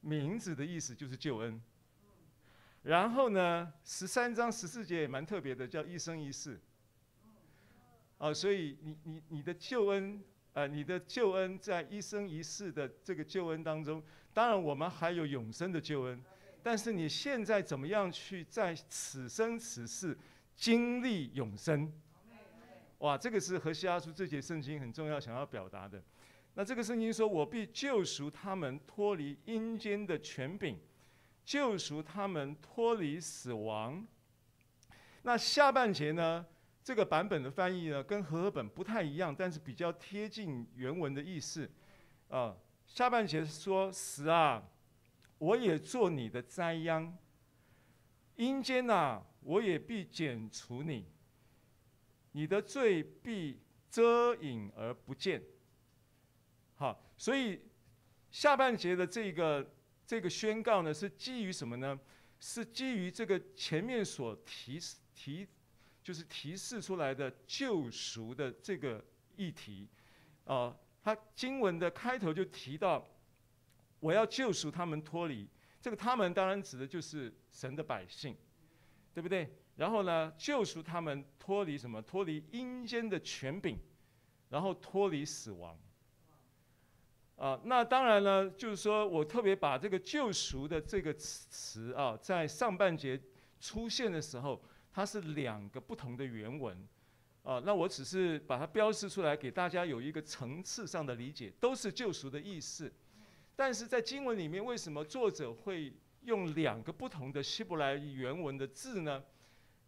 名字的意思就是救恩。然后呢，十三章十四节也蛮特别的，叫一生一世。啊，所以你你你的救恩，呃，你的救恩在一生一世的这个救恩当中，当然我们还有永生的救恩，但是你现在怎么样去在此生此世经历永生？哇，这个是和西阿书这节圣经很重要想要表达的。那这个圣经说：“我必救赎他们脱离阴间的权柄。”救赎他们脱离死亡。那下半节呢？这个版本的翻译呢，跟和合本不太一样，但是比较贴近原文的意思。啊，下半节说：“死啊，我也做你的灾殃；阴间呐，我也必剪除你。你的罪必遮隐而不见。”所以下半节的这个。这个宣告呢，是基于什么呢？是基于这个前面所提提，就是提示出来的救赎的这个议题。啊、呃，他经文的开头就提到，我要救赎他们脱离这个，他们当然指的就是神的百姓，对不对？然后呢，救赎他们脱离什么？脱离阴间的权柄，然后脱离死亡。啊，那当然了，就是说我特别把这个救赎的这个词啊，在上半节出现的时候，它是两个不同的原文，啊，那我只是把它标示出来，给大家有一个层次上的理解，都是救赎的意思。但是在经文里面，为什么作者会用两个不同的希伯来原文的字呢？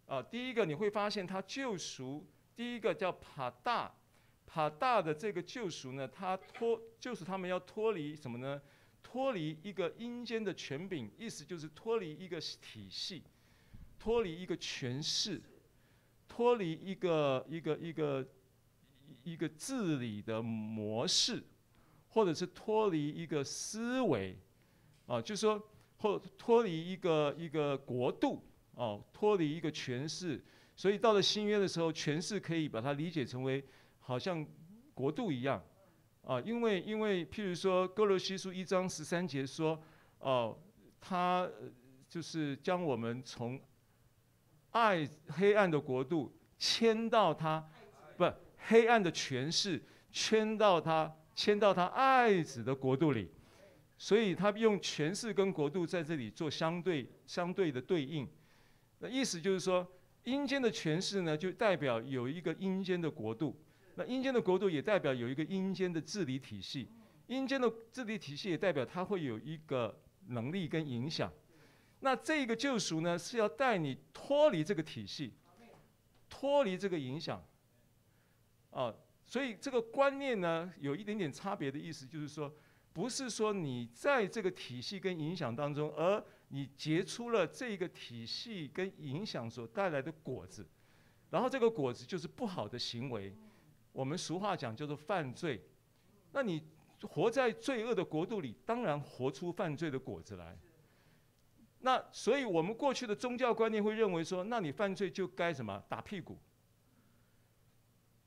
啊，第一个你会发现，它救赎第一个叫帕大。帕大的这个救赎呢，他脱就是他们要脱离什么呢？脱离一个阴间的权柄，意思就是脱离一个体系，脱离一个权势，脱离一个一个一个一个治理的模式，或者是脱离一个思维，啊，就是说或脱离一个一个国度，哦，脱离一个权势。所以到了新约的时候，权势可以把它理解成为。好像国度一样，啊，因为因为譬如说歌罗西书一章十三节说，哦，他就是将我们从爱黑暗的国度迁到他，不黑暗的权势迁到他迁到他爱子的国度里，所以他用权势跟国度在这里做相对相对的对应，那意思就是说，阴间的权势呢，就代表有一个阴间的国度。那阴间的国度也代表有一个阴间的治理体系，阴间的治理体系也代表它会有一个能力跟影响。那这个救赎呢，是要带你脱离这个体系，脱离这个影响。啊，所以这个观念呢，有一点点差别的意思，就是说，不是说你在这个体系跟影响当中，而你结出了这个体系跟影响所带来的果子，然后这个果子就是不好的行为。我们俗话讲叫做犯罪，那你活在罪恶的国度里，当然活出犯罪的果子来。那所以我们过去的宗教观念会认为说，那你犯罪就该什么打屁股。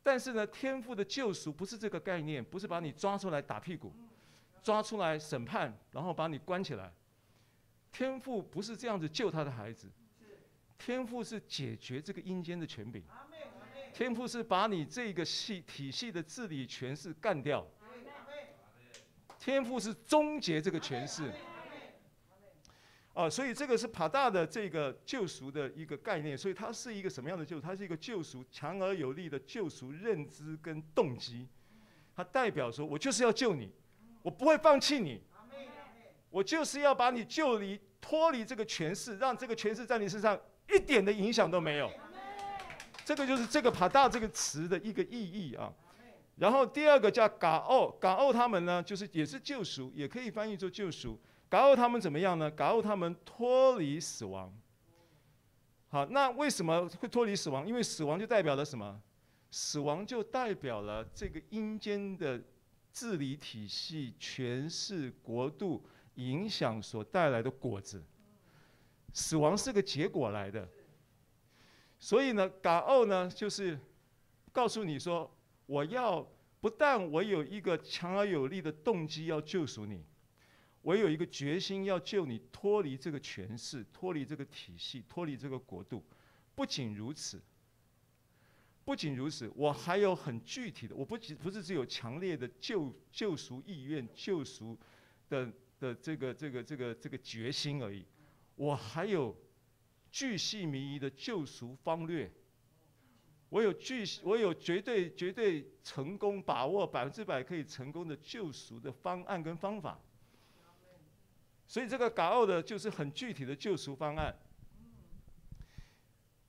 但是呢，天父的救赎不是这个概念，不是把你抓出来打屁股，抓出来审判，然后把你关起来。天父不是这样子救他的孩子，天父是解决这个阴间的权柄。天赋是把你这个系体系的治理权势干掉，天赋是终结这个权势，啊，所以这个是帕大的这个救赎的一个概念，所以它是一个什么样的救赎？它是一个救赎？强而有力的救赎认知跟动机，它代表说我就是要救你，我不会放弃你，我就是要把你救离脱离这个权势，让这个权势在你身上一点的影响都没有。这个就是这个“帕大”这个词的一个意义啊。然后第二个叫“嘎奥”，“嘎奥”他们呢，就是也是救赎，也可以翻译做救赎。“嘎奥”他们怎么样呢？“嘎奥”他们脱离死亡。好，那为什么会脱离死亡？因为死亡就代表了什么？死亡就代表了这个阴间的治理体系、权势、国度影响所带来的果子。死亡是个结果来的。所以呢，嘎奥呢，就是告诉你说，我要不但我有一个强而有力的动机要救赎你，我有一个决心要救你脱离这个权势，脱离这个体系，脱离这个国度。不仅如此，不仅如此，我还有很具体的，我不仅不是只有强烈的救救赎意愿、救赎的的这个这个这个这个决心而已，我还有巨细靡遗的救赎方略。我有巨，我有绝对绝对成功把握百分之百可以成功的救赎的方案跟方法，所以这个港澳的就是很具体的救赎方案。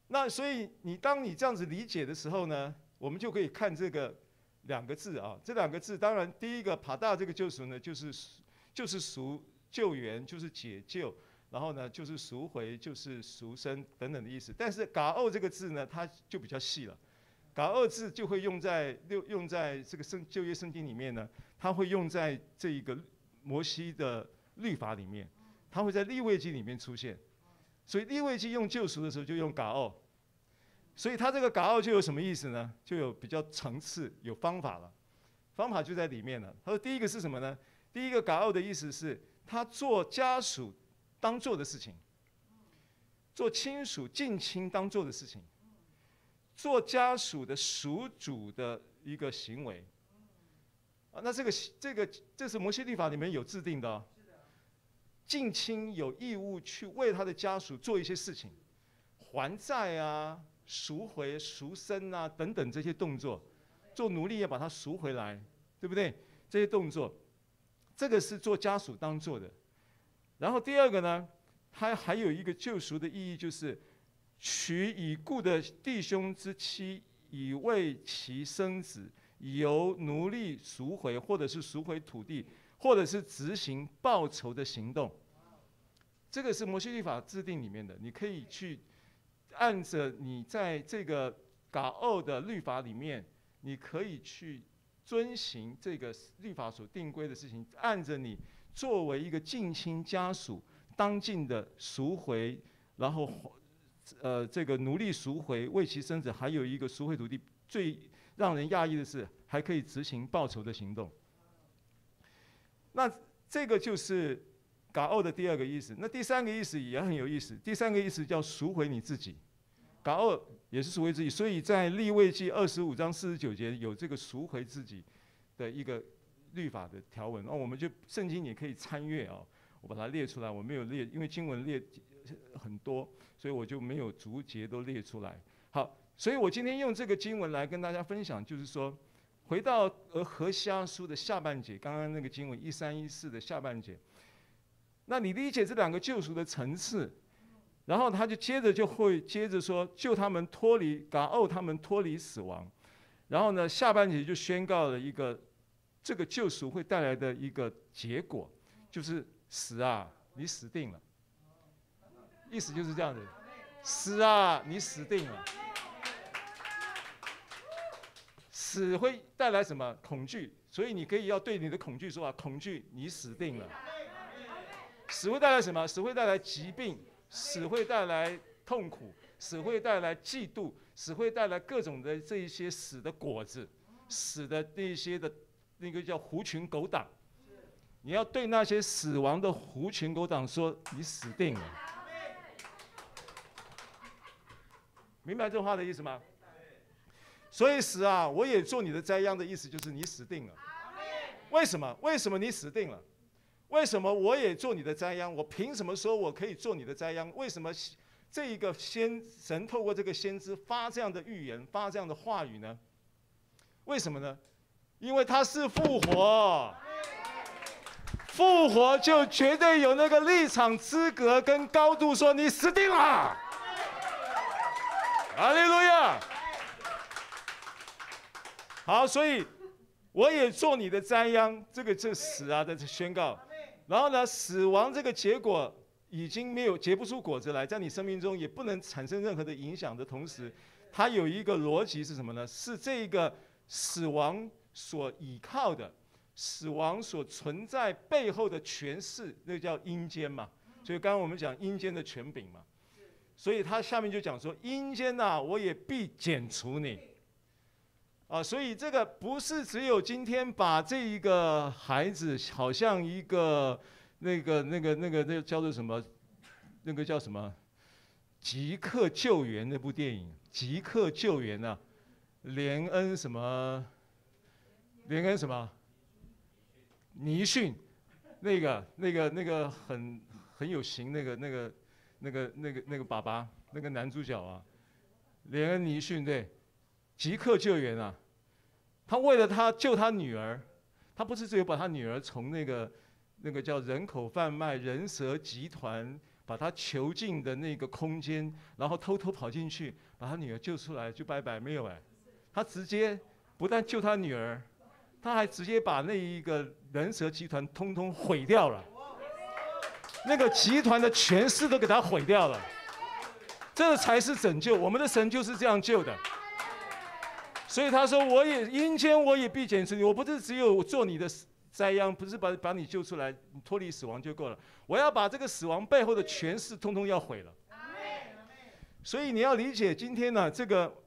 那所以你当你这样子理解的时候呢，我们就可以看这个两个字啊，这两个字当然第一个帕大这个救赎呢，就是就是赎救援，就是解救。然后呢，就是赎回，就是赎身等等的意思。但是“嘎奥”这个字呢，它就比较细了。“嘎奥”字就会用在用用在这个圣旧约圣经里面呢，它会用在这一个摩西的律法里面，它会在立位记里面出现。所以立位记用救赎的时候就用“嘎奥”，所以它这个“嘎奥”就有什么意思呢？就有比较层次、有方法了。方法就在里面了。他说第一个是什么呢？第一个“嘎奥”的意思是他做家属。当做的事情，做亲属近亲当做的事情，做家属的属主的一个行为。啊，那这个这个这是摩西律法里面有制定的。近亲有义务去为他的家属做一些事情，还债啊、赎回、赎身啊等等这些动作，做奴隶要把他赎回来，对不对？这些动作，这个是做家属当做的。然后第二个呢，它还有一个救赎的意义，就是娶已故的弟兄之妻，以为其生子，由奴隶赎回，或者是赎回土地，或者是执行报仇的行动。这个是摩西律法制定里面的，你可以去按着你在这个嘎奥的律法里面，你可以去遵行这个律法所定规的事情，按着你。作为一个近亲家属，当尽的赎回，然后，呃，这个奴隶赎回，为其生子，还有一个赎回土地。最让人讶异的是，还可以执行报仇的行动。那这个就是嘎奥的第二个意思。那第三个意思也很有意思。第三个意思叫赎回你自己。嘎奥也是赎回自己，所以在立位记二十五章四十九节有这个赎回自己的一个。律法的条文，哦，我们就圣经也可以参阅哦。我把它列出来，我没有列，因为经文列很多，所以我就没有逐节都列出来。好，所以我今天用这个经文来跟大家分享，就是说，回到而何西阿书的下半节，刚刚那个经文一三一四的下半节，那你理解这两个救赎的层次，然后他就接着就会接着说，救他们脱离，嘎奥他们脱离死亡，然后呢，下半节就宣告了一个。这个救赎会带来的一个结果，就是死啊，你死定了。意思就是这样子，死啊，你死定了。死会带来什么？恐惧。所以你可以要对你的恐惧说啊，恐惧，你死定了。死会带来什么？死会带来疾病，死会带来痛苦，死会带来嫉妒，死会带来各种的这一些死的果子，死的那些的。那个叫狐群狗党，你要对那些死亡的狐群狗党说：“你死定了。”明白这话的意思吗？所以死啊，我也做你的灾殃的意思就是你死定了。为什么？为什么你死定了？为什么我也做你的灾殃？我凭什么说我可以做你的灾殃？为什么这一个先神透过这个先知发这样的预言，发这样的话语呢？为什么呢？因为他是复活，复活就绝对有那个立场资格跟高度，说你死定了。哈利路亚。好，所以我也做你的灾殃，这个这死啊的宣告。然后呢，死亡这个结果已经没有结不出果子来，在你生命中也不能产生任何的影响的同时，它有一个逻辑是什么呢？是这个死亡。所依靠的死亡所存在背后的权势，那叫阴间嘛。所以刚刚我们讲阴间的权柄嘛。所以他下面就讲说，阴间呐，我也必剪除你。啊，所以这个不是只有今天把这一个孩子，好像一个那个那个那个那个叫做什么？那个叫什么？即刻救援那部电影，即刻救援呐、啊，连恩什么？连恩什么？尼逊，那个那个那个很很有型，那个那个那个那个那个爸爸，那个男主角啊，连恩尼逊对，即刻救援啊，他为了他救他女儿，他不是只有把他女儿从那个那个叫人口贩卖人蛇集团。把他囚禁的那个空间，然后偷偷跑进去，把他女儿救出来，就拜拜没有哎，他直接不但救他女儿，他还直接把那一个人蛇集团通通毁掉了，那个集团的权势都给他毁掉了，这才是拯救，我们的神就是这样救的，所以他说我也阴间我也必剪除你，我不是只有做你的。灾殃不是把把你救出来，你脱离死亡就够了。我要把这个死亡背后的权势通通要毁了。所以你要理解今天呢、这个“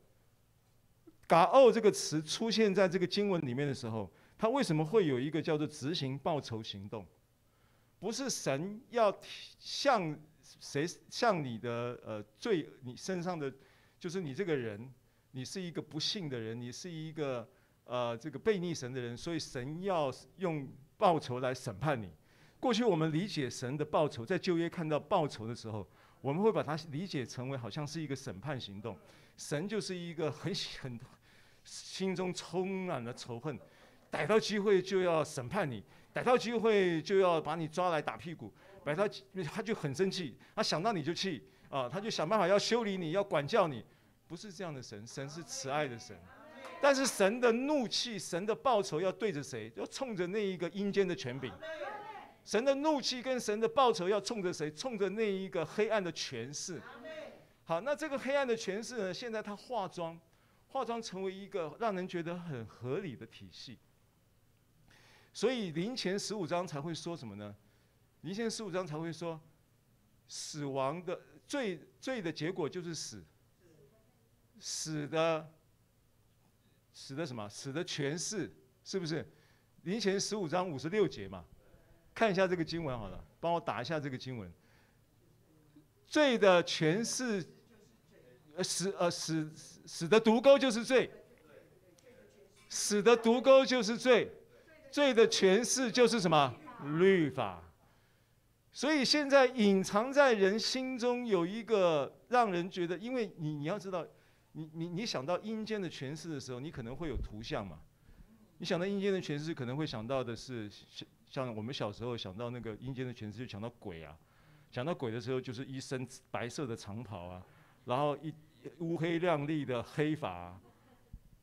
嘎奥”这个词出现在这个经文里面的时候，它为什么会有一个叫做执行报仇行动？不是神要向谁向你的呃罪，你身上的就是你这个人，你是一个不幸的人，你是一个。呃，这个悖逆神的人，所以神要用报仇来审判你。过去我们理解神的报仇，在旧约看到报仇的时候，我们会把它理解成为好像是一个审判行动。神就是一个很很心中充满了仇恨，逮到机会就要审判你，逮到机会就要把你抓来打屁股，逮到他就很生气，他想到你就气啊，他就想办法要修理你，要管教你。不是这样的神，神是慈爱的神。但是神的怒气、神的报仇要对着谁？要冲着那一个阴间的权柄。神的怒气跟神的报仇要冲着谁？冲着那一个黑暗的权势。好，那这个黑暗的权势呢？现在他化妆，化妆成为一个让人觉得很合理的体系。所以林前十五章才会说什么呢？林前十五章才会说，死亡的罪罪的结果就是死，死的。死的什么？死的权势是不是？林前十五章五十六节嘛，看一下这个经文好了，帮我打一下这个经文。罪的权势，死呃死死的毒钩就是罪，死的毒钩就是罪，罪的诠释就是什么？律法。所以现在隐藏在人心中有一个让人觉得，因为你你要知道。你你你想到阴间的诠释的时候，你可能会有图像嘛？你想到阴间的诠释，可能会想到的是像像我们小时候想到那个阴间的诠释，就想到鬼啊。想到鬼的时候，就是一身白色的长袍啊，然后一乌黑亮丽的黑发，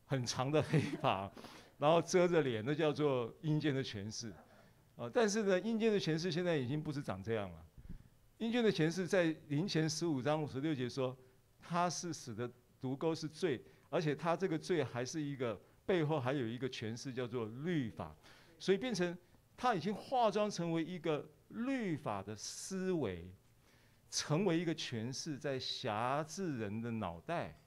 很长的黑发，然后遮着脸，那叫做阴间的权势啊。但是呢，阴间的权势现在已经不是长这样了。阴间的权势在林前十五章五十六节说，他是死的。毒钩是罪，而且他这个罪还是一个背后还有一个权势叫做律法，所以变成他已经化妆成为一个律法的思维，成为一个权势在挟制人的脑袋，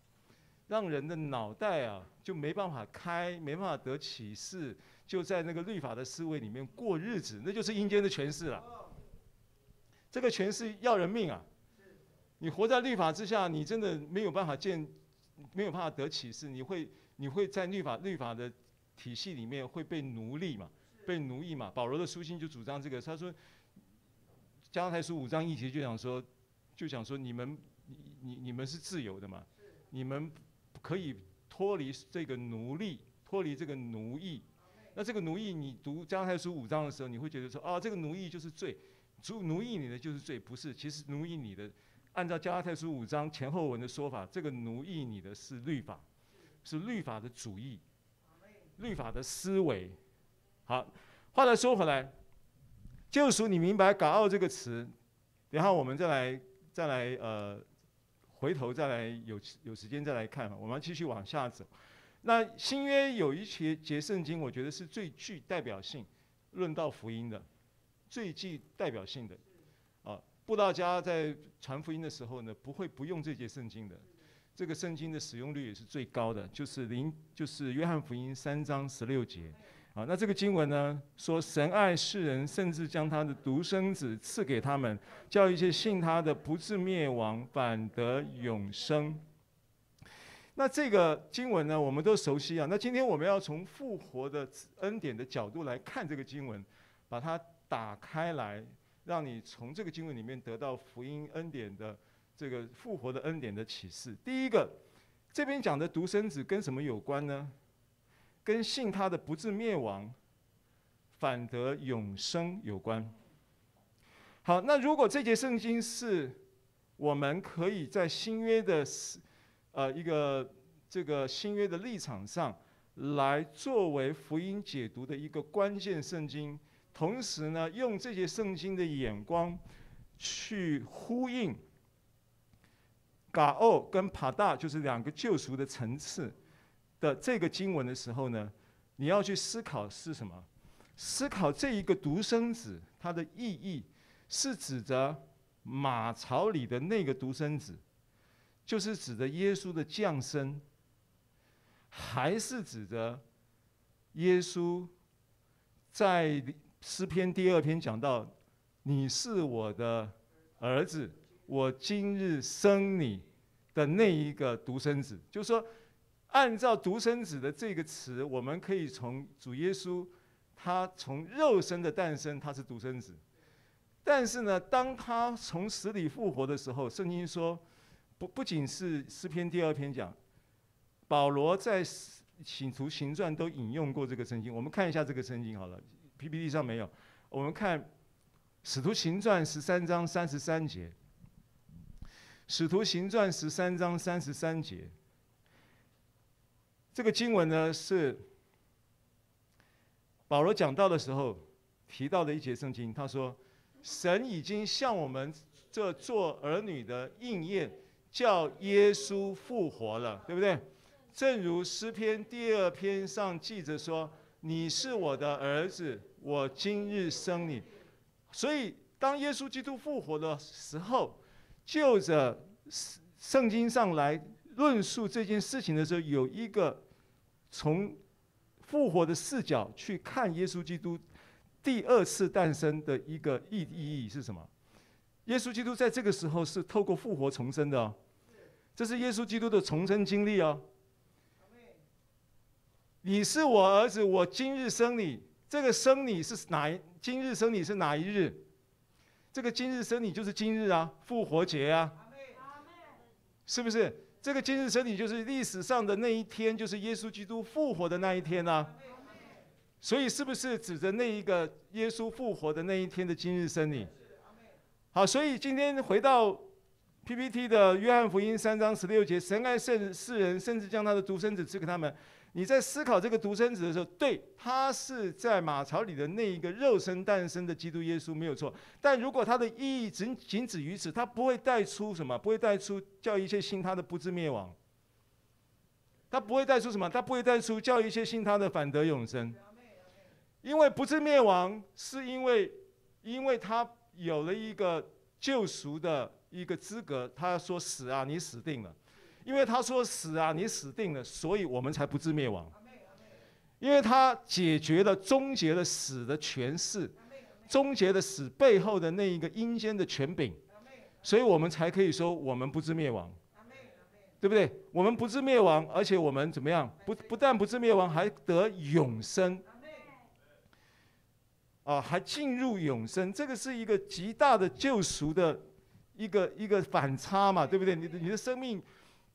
让人的脑袋啊就没办法开，没办法得启示，就在那个律法的思维里面过日子，那就是阴间的权势了。这个权势要人命啊！你活在律法之下，你真的没有办法见。没有办法得启示，你会你会在律法律法的体系里面会被奴隶嘛，被奴役嘛。保罗的书信就主张这个，他说加拉太书五章一节就想说，就想说你们你你你们是自由的嘛，你们可以脱离这个奴隶，脱离这个奴役。那这个奴役，你读加拉太书五章的时候，你会觉得说啊，这个奴役就是罪，奴奴役你的就是罪，不是，其实奴役你的。按照加拉太书五章前后文的说法，这个奴役你的是律法，是律法的主义，律法的思维。好，话再说回来，救赎你明白“港澳”这个词，然后我们再来再来呃，回头再来有有时间再来看，我们继续往下走。那新约有一节节圣经，我觉得是最具代表性，论到福音的，最具代表性的。啊布道家在传福音的时候呢，不会不用这节圣经的，这个圣经的使用率也是最高的，就是零，就是约翰福音三章十六节，好，那这个经文呢，说神爱世人，甚至将他的独生子赐给他们，叫一切信他的不至灭亡，反得永生。那这个经文呢，我们都熟悉啊。那今天我们要从复活的恩典的角度来看这个经文，把它打开来，让你从这个经文里面得到福音恩典的这个复活的恩典的启示。第一个，这边讲的独生子跟什么有关呢？跟信他的不至灭亡，反得永生有关。好，那如果这节圣经是我们可以在新约的呃一个这个新约的立场上来作为福音解读的一个关键圣经，同时呢，用这些圣经的眼光去呼应嘎欧跟帕大，就是两个救赎的层次。的这个经文的时候呢，你要去思考是什么？思考这一个独生子，它的意义是指着马槽里的那个独生子，就是指着耶稣的降生，还是指着耶稣在诗篇第二篇讲到“你是我的儿子，我今日生你”的那一个独生子，就是说。按照独生子的这个词，我们可以从主耶稣，他从肉身的诞生，他是独生子。但是呢，当他从死里复活的时候，圣经说，不不仅是诗篇第二篇讲，保罗在使徒行传都引用过这个圣经。我们看一下这个圣经好了，PPT 上没有。我们看使徒行传十三章三十三节，使徒行传十三章三十三节。这个经文呢，是保罗讲到的时候提到的一节圣经。他说：“神已经向我们这做儿女的应验，叫耶稣复活了，对不对？正如诗篇第二篇上记着说：‘你是我的儿子，我今日生你。’所以，当耶稣基督复活的时候，就着圣经上来论述这件事情的时候，有一个。从复活的视角去看耶稣基督第二次诞生的一个意意义是什么？耶稣基督在这个时候是透过复活重生的哦，这是耶稣基督的重生经历哦。你是我儿子，我今日生你。这个生你是哪一？今日生你是哪一日？这个今日生你就是今日啊，复活节啊，是不是？这个今日生你就是历史上的那一天，就是耶稣基督复活的那一天啊。所以是不是指着那一个耶稣复活的那一天的今日生你？好，所以今天回到 PPT 的约翰福音三章十六节，神爱圣世人，甚至将他的独生子赐给他们。你在思考这个独生子的时候，对，他是在马槽里的那一个肉身诞生的基督耶稣没有错。但如果他的意义仅仅止于此，他不会带出什么？不会带出叫一切信他的不至灭亡。他不会带出什么？他不会带出叫一切信他的反得永生。因为不至灭亡，是因为因为他有了一个救赎的一个资格。他说：“死啊，你死定了。”因为他说死啊，你死定了，所以我们才不至灭亡。因为他解决了、终结了死的权势，终结了死背后的那一个阴间的权柄，所以我们才可以说我们不至灭亡，对不对？我们不至灭亡，而且我们怎么样？不不但不至灭亡，还得永生。啊，还进入永生，这个是一个极大的救赎的一个一个反差嘛，对不对？你的你的生命。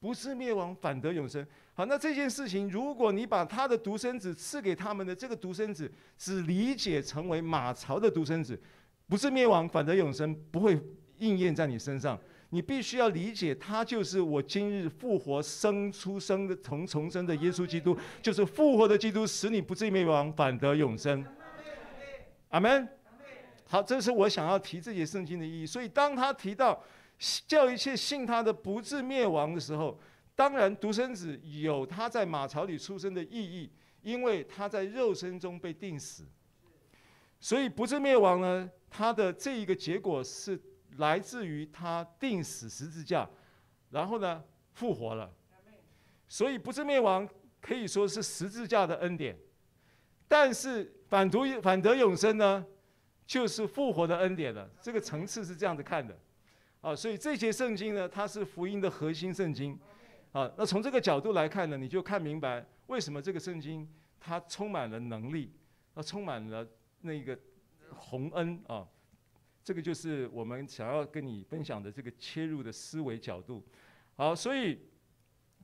不是灭亡，反得永生。好，那这件事情，如果你把他的独生子赐给他们的这个独生子，只理解成为马槽的独生子，不是灭亡，反得永生，不会应验在你身上。你必须要理解，他就是我今日复活生出生的从重生的耶稣基督，就是复活的基督，使你不至于灭亡，反得永生。阿门。好，这是我想要提这节圣经的意义。所以当他提到。叫一切信他的不至灭亡的时候，当然独生子有他在马槽里出生的意义，因为他在肉身中被钉死，所以不至灭亡呢，他的这一个结果是来自于他钉死十字架，然后呢复活了，所以不至灭亡可以说是十字架的恩典。但是反读反得永生呢，就是复活的恩典了。这个层次是这样子看的，啊，所以这节圣经呢，它是福音的核心圣经，啊，那从这个角度来看呢，你就看明白为什么这个圣经它充满了能力，它充满了那个宏恩啊，这个就是我们想要跟你分享的这个切入的思维角度。好，所以。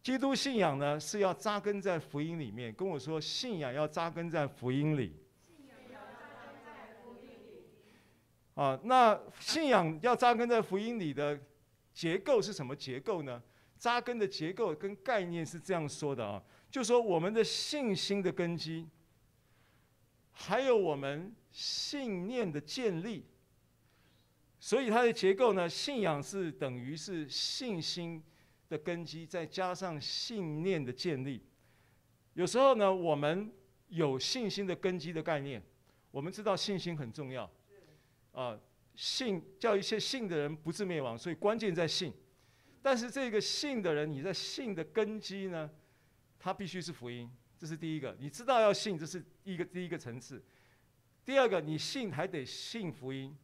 基督信仰呢，是要扎根在福音里面。跟我说，信仰要扎根在福音里。信仰要扎根在福音里。啊，那信仰要扎根在福音里的结构是什么结构呢？扎根的结构跟概念是这样说的啊，就说我们的信心的根基，还有我们信念的建立。所以它的结构呢，信仰是等于是信心。的根基，再加上信念的建立。有时候呢，我们有信心的根基的概念，我们知道信心很重要。啊、信叫一切信的人不致灭亡，所以关键在信。但是这个信的人，你在信的根基呢，他必须是福音，这是第一个。你知道要信，这是一个第一个层次。第二个，你信还得信福音，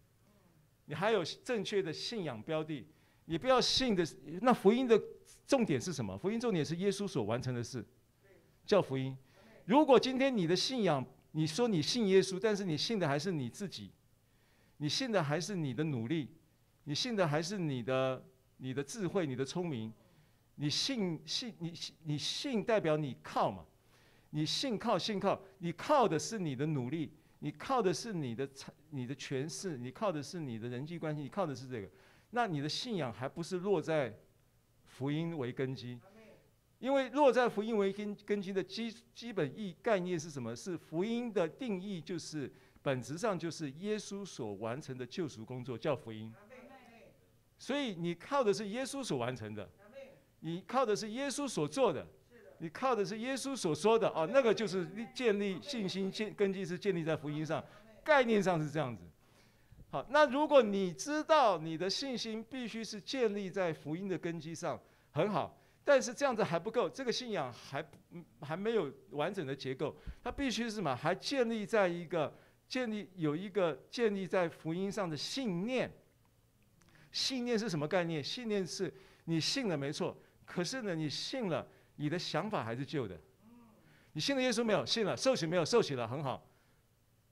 你还有正确的信仰标的。你不要信的，那福音的重点是什么？福音重点是耶稣所完成的事，叫福音。如果今天你的信仰，你说你信耶稣，但是你信的还是你自己，你信的还是你的努力，你信的还是你的你的智慧、你的聪明，你信信你信你信代表你靠嘛？你信靠信靠，你靠的是你的努力，你靠的是你的你的权势，你靠的是你的人际关系，你靠的是这个。那你的信仰还不是落在福音为根基？因为落在福音为根根基的基基本意概念是什么？是福音的定义，就是本质上就是耶稣所完成的救赎工作，叫福音。所以你靠的是耶稣所完成的，你靠的是耶稣所做的，你靠的是耶稣所说的啊，那个就是建立信心建根基是建立在福音上，概念上是这样子。好，那如果你知道你的信心必须是建立在福音的根基上，很好。但是这样子还不够，这个信仰还还没有完整的结构。它必须是什么？还建立在一个建立有一个建立在福音上的信念。信念是什么概念？信念是你信了没错，可是呢，你信了，你的想法还是旧的。你信了耶稣没有？信了，受洗没有？受洗了，很好。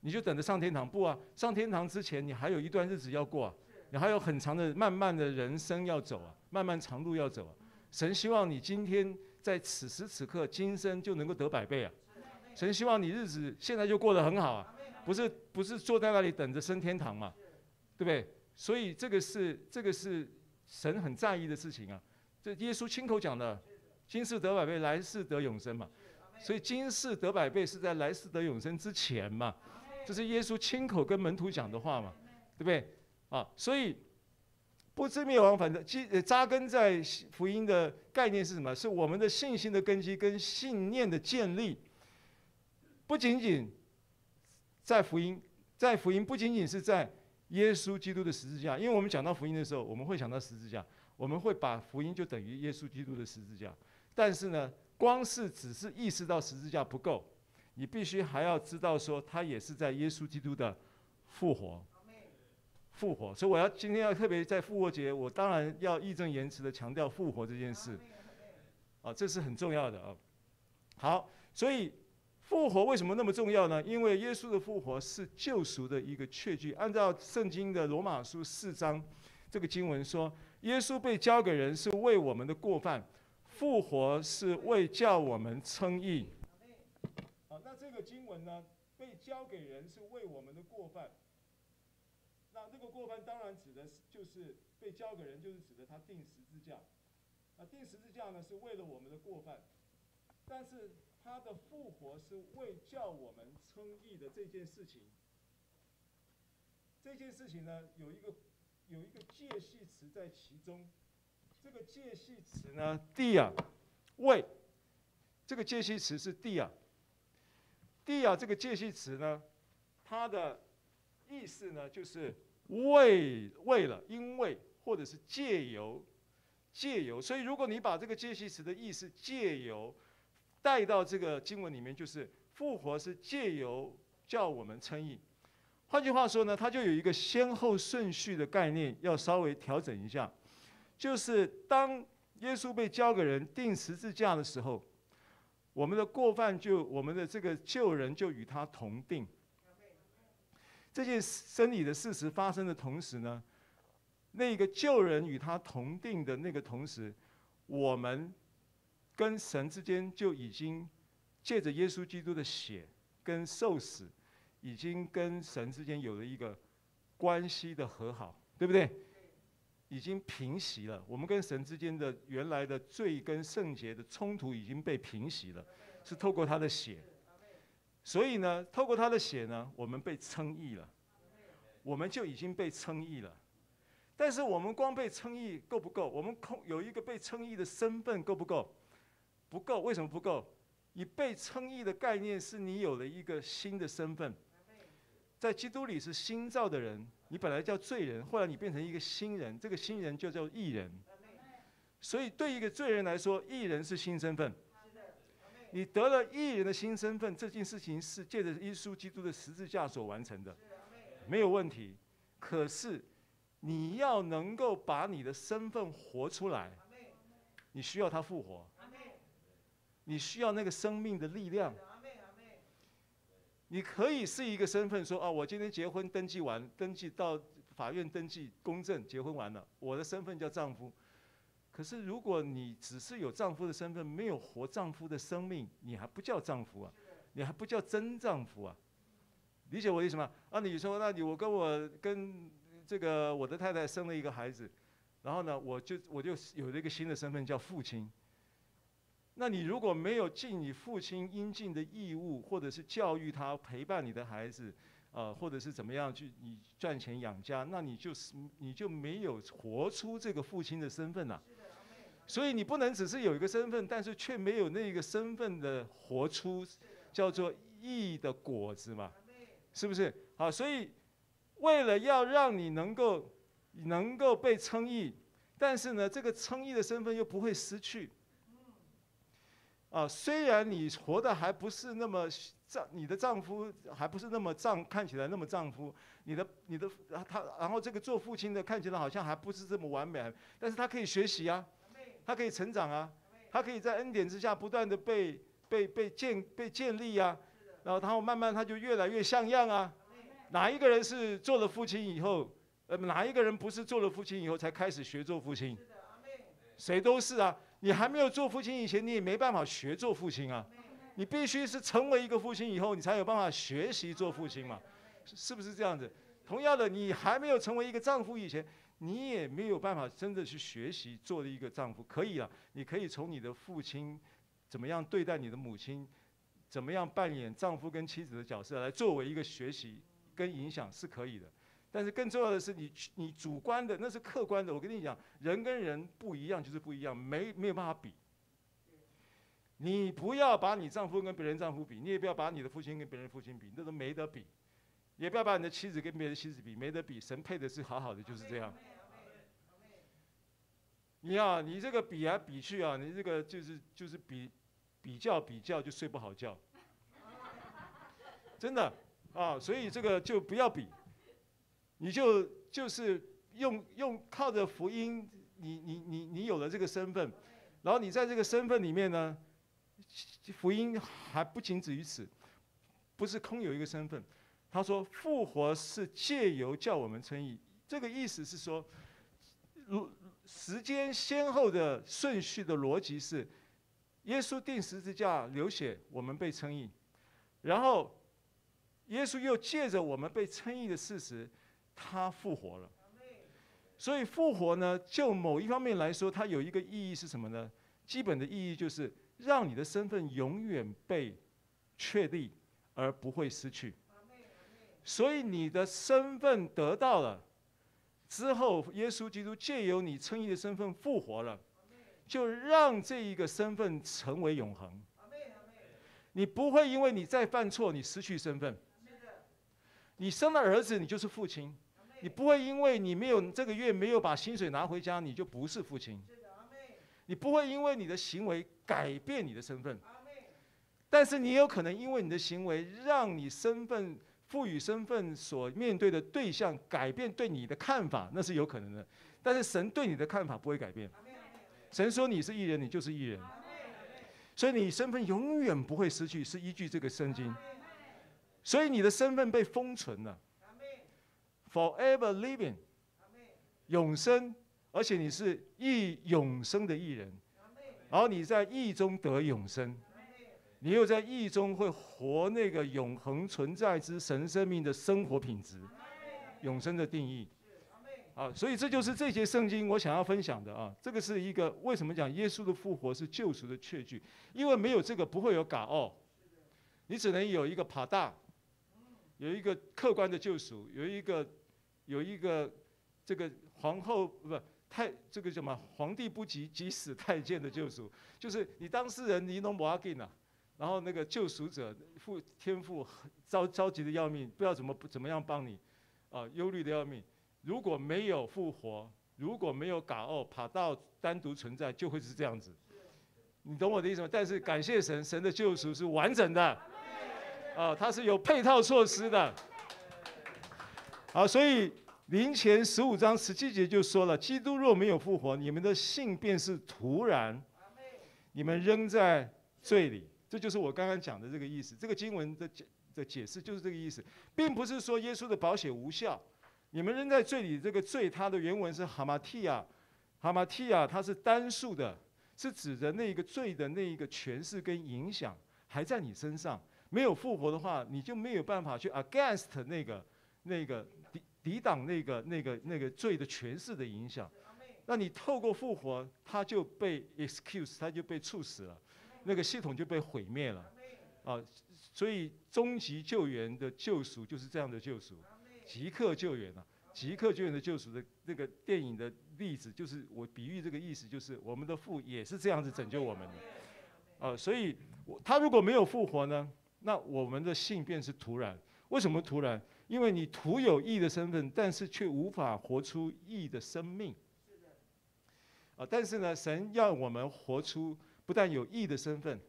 你就等着上天堂？不啊，上天堂之前你还有一段日子要过啊，你还有很长的、漫漫的人生要走啊，漫漫长路要走啊。神希望你今天在此时此刻今生就能够得百倍啊。神希望你日子现在就过得很好啊，不是不是坐在那里等着升天堂嘛，对不对？所以这个是这个是神很在意的事情啊。这耶稣亲口讲的，今世得百倍，来世得永生嘛。所以今世得百倍是在来世得永生之前嘛。这是耶稣亲口跟门徒讲的话嘛，对不对？啊，所以不知灭亡，反正基扎根在福音的概念是什么？是我们的信心的根基跟信念的建立，不仅仅在福音，在福音不仅仅是在耶稣基督的十字架，因为我们讲到福音的时候，我们会想到十字架，我们会把福音就等于耶稣基督的十字架，但是呢，光是只是意识到十字架不够。你必须还要知道说，他也是在耶稣基督的复活，复活。所以我要今天要特别在复活节，我当然要义正言辞的强调复活这件事，啊，这是很重要的啊。好，所以复活为什么那么重要呢？因为耶稣的复活是救赎的一个确据。按照圣经的罗马书四章这个经文说，耶稣被交给人是为我们的过犯，复活是为叫我们称义。好，那这个经文呢，被交给人是为我们的过犯。那这个过犯当然指的是，就是被交给人，就是指的他钉十字架。那钉十字架呢，是为了我们的过犯。但是他的复活是为叫我们称义的这件事情。这件事情呢，有一个有一个介系词在其中。这个介系词呢，地啊，为。这个介系词是地啊。地啊，这个介系词呢，它的意思呢，就是为为了，因为，或者是借由，借由。所以，如果你把这个介系词的意思借由带到这个经文里面，就是复活是借由叫我们称义。换句话说呢，它就有一个先后顺序的概念，要稍微调整一下。就是当耶稣被交给人钉十字架的时候，我们的过犯就我们的这个旧人就与他同钉。这件生理的事实发生的同时呢，那个旧人与他同钉的那个同时，我们跟神之间就已经借着耶稣基督的血跟受死，已经跟神之间有了一个关系的和好，对不对？已经平息了，我们跟神之间的原来的罪跟圣洁的冲突已经被平息了，是透过他的血。所以呢，透过他的血呢，我们被称义了，我们就已经被称义了。但是我们光被称义够不够？我们空有一个被称义的身份够不够？不够。为什么不够？你被称义的概念是你有了一个新的身份，在基督里是新造的人。你本来叫罪人，后来你变成一个新人，这个新人就叫义人。所以对一个罪人来说，义人是新身份。你得了义人的新身份，这件事情是借着耶稣基督的十字架所完成的，没有问题。可是你要能够把你的身份活出来，你需要他复活，你需要那个生命的力量。你可以是一个身份，说啊，我今天结婚登记完，登记到法院登记公证，结婚完了，我的身份叫丈夫。可是如果你只是有丈夫的身份，没有活丈夫的生命，你还不叫丈夫啊，你还不叫真丈夫啊？理解我的意思吗？啊，你说，那你我跟我跟这个我的太太生了一个孩子，然后呢，我就我就有了一个新的身份叫父亲。那你如果没有尽你父亲应尽的义务，或者是教育他、陪伴你的孩子，呃，或者是怎么样去你赚钱养家，那你就是你就没有活出这个父亲的身份呐。所以你不能只是有一个身份，但是却没有那个身份的活出，叫做义的果子嘛，是不是？好，所以为了要让你能够能够被称义，但是呢，这个称义的身份又不会失去。啊，虽然你活的还不是那么丈，你的丈夫还不是那么丈，看起来那么丈夫，你的你的他，然后这个做父亲的看起来好像还不是这么完美，但是他可以学习啊，他可以成长啊，他可以在恩典之下不断的被被被建被建立啊，然后然后慢慢他就越来越像样啊。哪一个人是做了父亲以后，呃，哪一个人不是做了父亲以后才开始学做父亲？谁都是啊。你还没有做父亲以前，你也没办法学做父亲啊！你必须是成为一个父亲以后，你才有办法学习做父亲嘛，是不是这样子？同样的，你还没有成为一个丈夫以前，你也没有办法真的去学习做一个丈夫。可以啊，你可以从你的父亲怎么样对待你的母亲，怎么样扮演丈夫跟妻子的角色来作为一个学习跟影响是可以的。但是更重要的是你，你你主观的那是客观的。我跟你讲，人跟人不一样就是不一样，没没有办法比。你不要把你丈夫跟别人丈夫比，你也不要把你的父亲跟别人父亲比，那都没得比。也不要把你的妻子跟别人妻子比，没得比。神配的是好好的，就是这样。你啊，你这个比来比去啊，你这个就是就是比比较比较就睡不好觉。真的啊，所以这个就不要比。你就就是用用靠着福音，你你你你有了这个身份，然后你在这个身份里面呢，福音还不仅止于此，不是空有一个身份。他说复活是借由叫我们称义，这个意思是说，如时间先后的顺序的逻辑是，耶稣钉十字架流血，我们被称义，然后耶稣又借着我们被称义的事实。他复活了，所以复活呢，就某一方面来说，它有一个意义是什么呢？基本的意义就是让你的身份永远被确立，而不会失去。所以你的身份得到了之后，耶稣基督借由你称义的身份复活了，就让这一个身份成为永恒。你不会因为你再犯错，你失去身份。你生了儿子，你就是父亲。你不会因为你没有这个月没有把薪水拿回家，你就不是父亲。你不会因为你的行为改变你的身份。但是你有可能因为你的行为，让你身份赋予身份所面对的对象改变对你的看法，那是有可能的。但是神对你的看法不会改变。神说你是艺人，你就是艺人。所以你身份永远不会失去，是依据这个圣经。所以你的身份被封存了，forever living，永生，而且你是义永生的义人，然后你在义中得永生，你又在义中会活那个永恒存在之神生命的生活品质，永生的定义。啊，所以这就是这节圣经我想要分享的啊。这个是一个为什么讲耶稣的复活是救赎的确据？因为没有这个不会有嘎哦，你只能有一个帕大，有一个客观的救赎，有一个有一个这个皇后不太这个什么皇帝不急急死太监的救赎，就是你当事人你弄不阿紧呐，然后那个救赎者父天父着着急的要命，不知道怎么怎么样帮你啊，忧虑的要命。如果没有复活，如果没有嘎奥爬到单独存在，就会是这样子。你懂我的意思吗？但是感谢神，神的救赎是完整的，啊，它是有配套措施的。好，所以林前十五章十七节就说了：基督若没有复活，你们的信便是徒然，你们仍在罪里。这就是我刚刚讲的这个意思。这个经文的解的解释就是这个意思，并不是说耶稣的宝血无效。你们仍在罪里，这个罪，它的原文是哈马提亚，哈马提亚，它是单数的，是指着那个罪的那一个权势跟影响还在你身上。没有复活的话，你就没有办法去 against 那个那个抵抵挡那个那个那个罪的权势的影响。那你透过复活，他就被 excuse，他就被处死了，那个系统就被毁灭了。啊，所以终极救援的救赎就是这样的救赎。即刻救援啊！即刻救援的救赎的那个电影的例子，就是我比喻这个意思，就是我们的父也是这样子拯救我们的。啊，所以他如果没有复活呢，那我们的信便是徒然。为什么徒然？因为你徒有义的身份，但是却无法活出义的生命。啊，但是呢，神要我们活出不但有义的身份，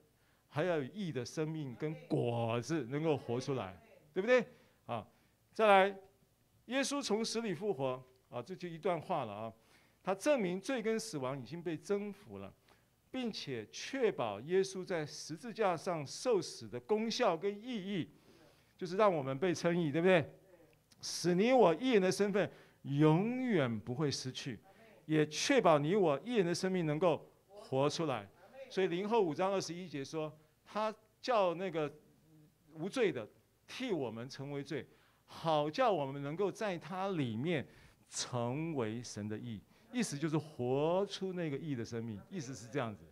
还要有义的生命跟果子能够活出来，对不对？啊。再来，耶稣从死里复活啊，这就一段话了啊。他证明罪跟死亡已经被征服了，并且确保耶稣在十字架上受死的功效跟意义，就是让我们被称义，对不对？使你我义人的身份永远不会失去，也确保你我义人的生命能够活出来。所以林后五章二十一节说，他叫那个无罪的替我们成为罪。好叫我们能够在他里面成为神的义，意思就是活出那个义的生命，意思是这样子，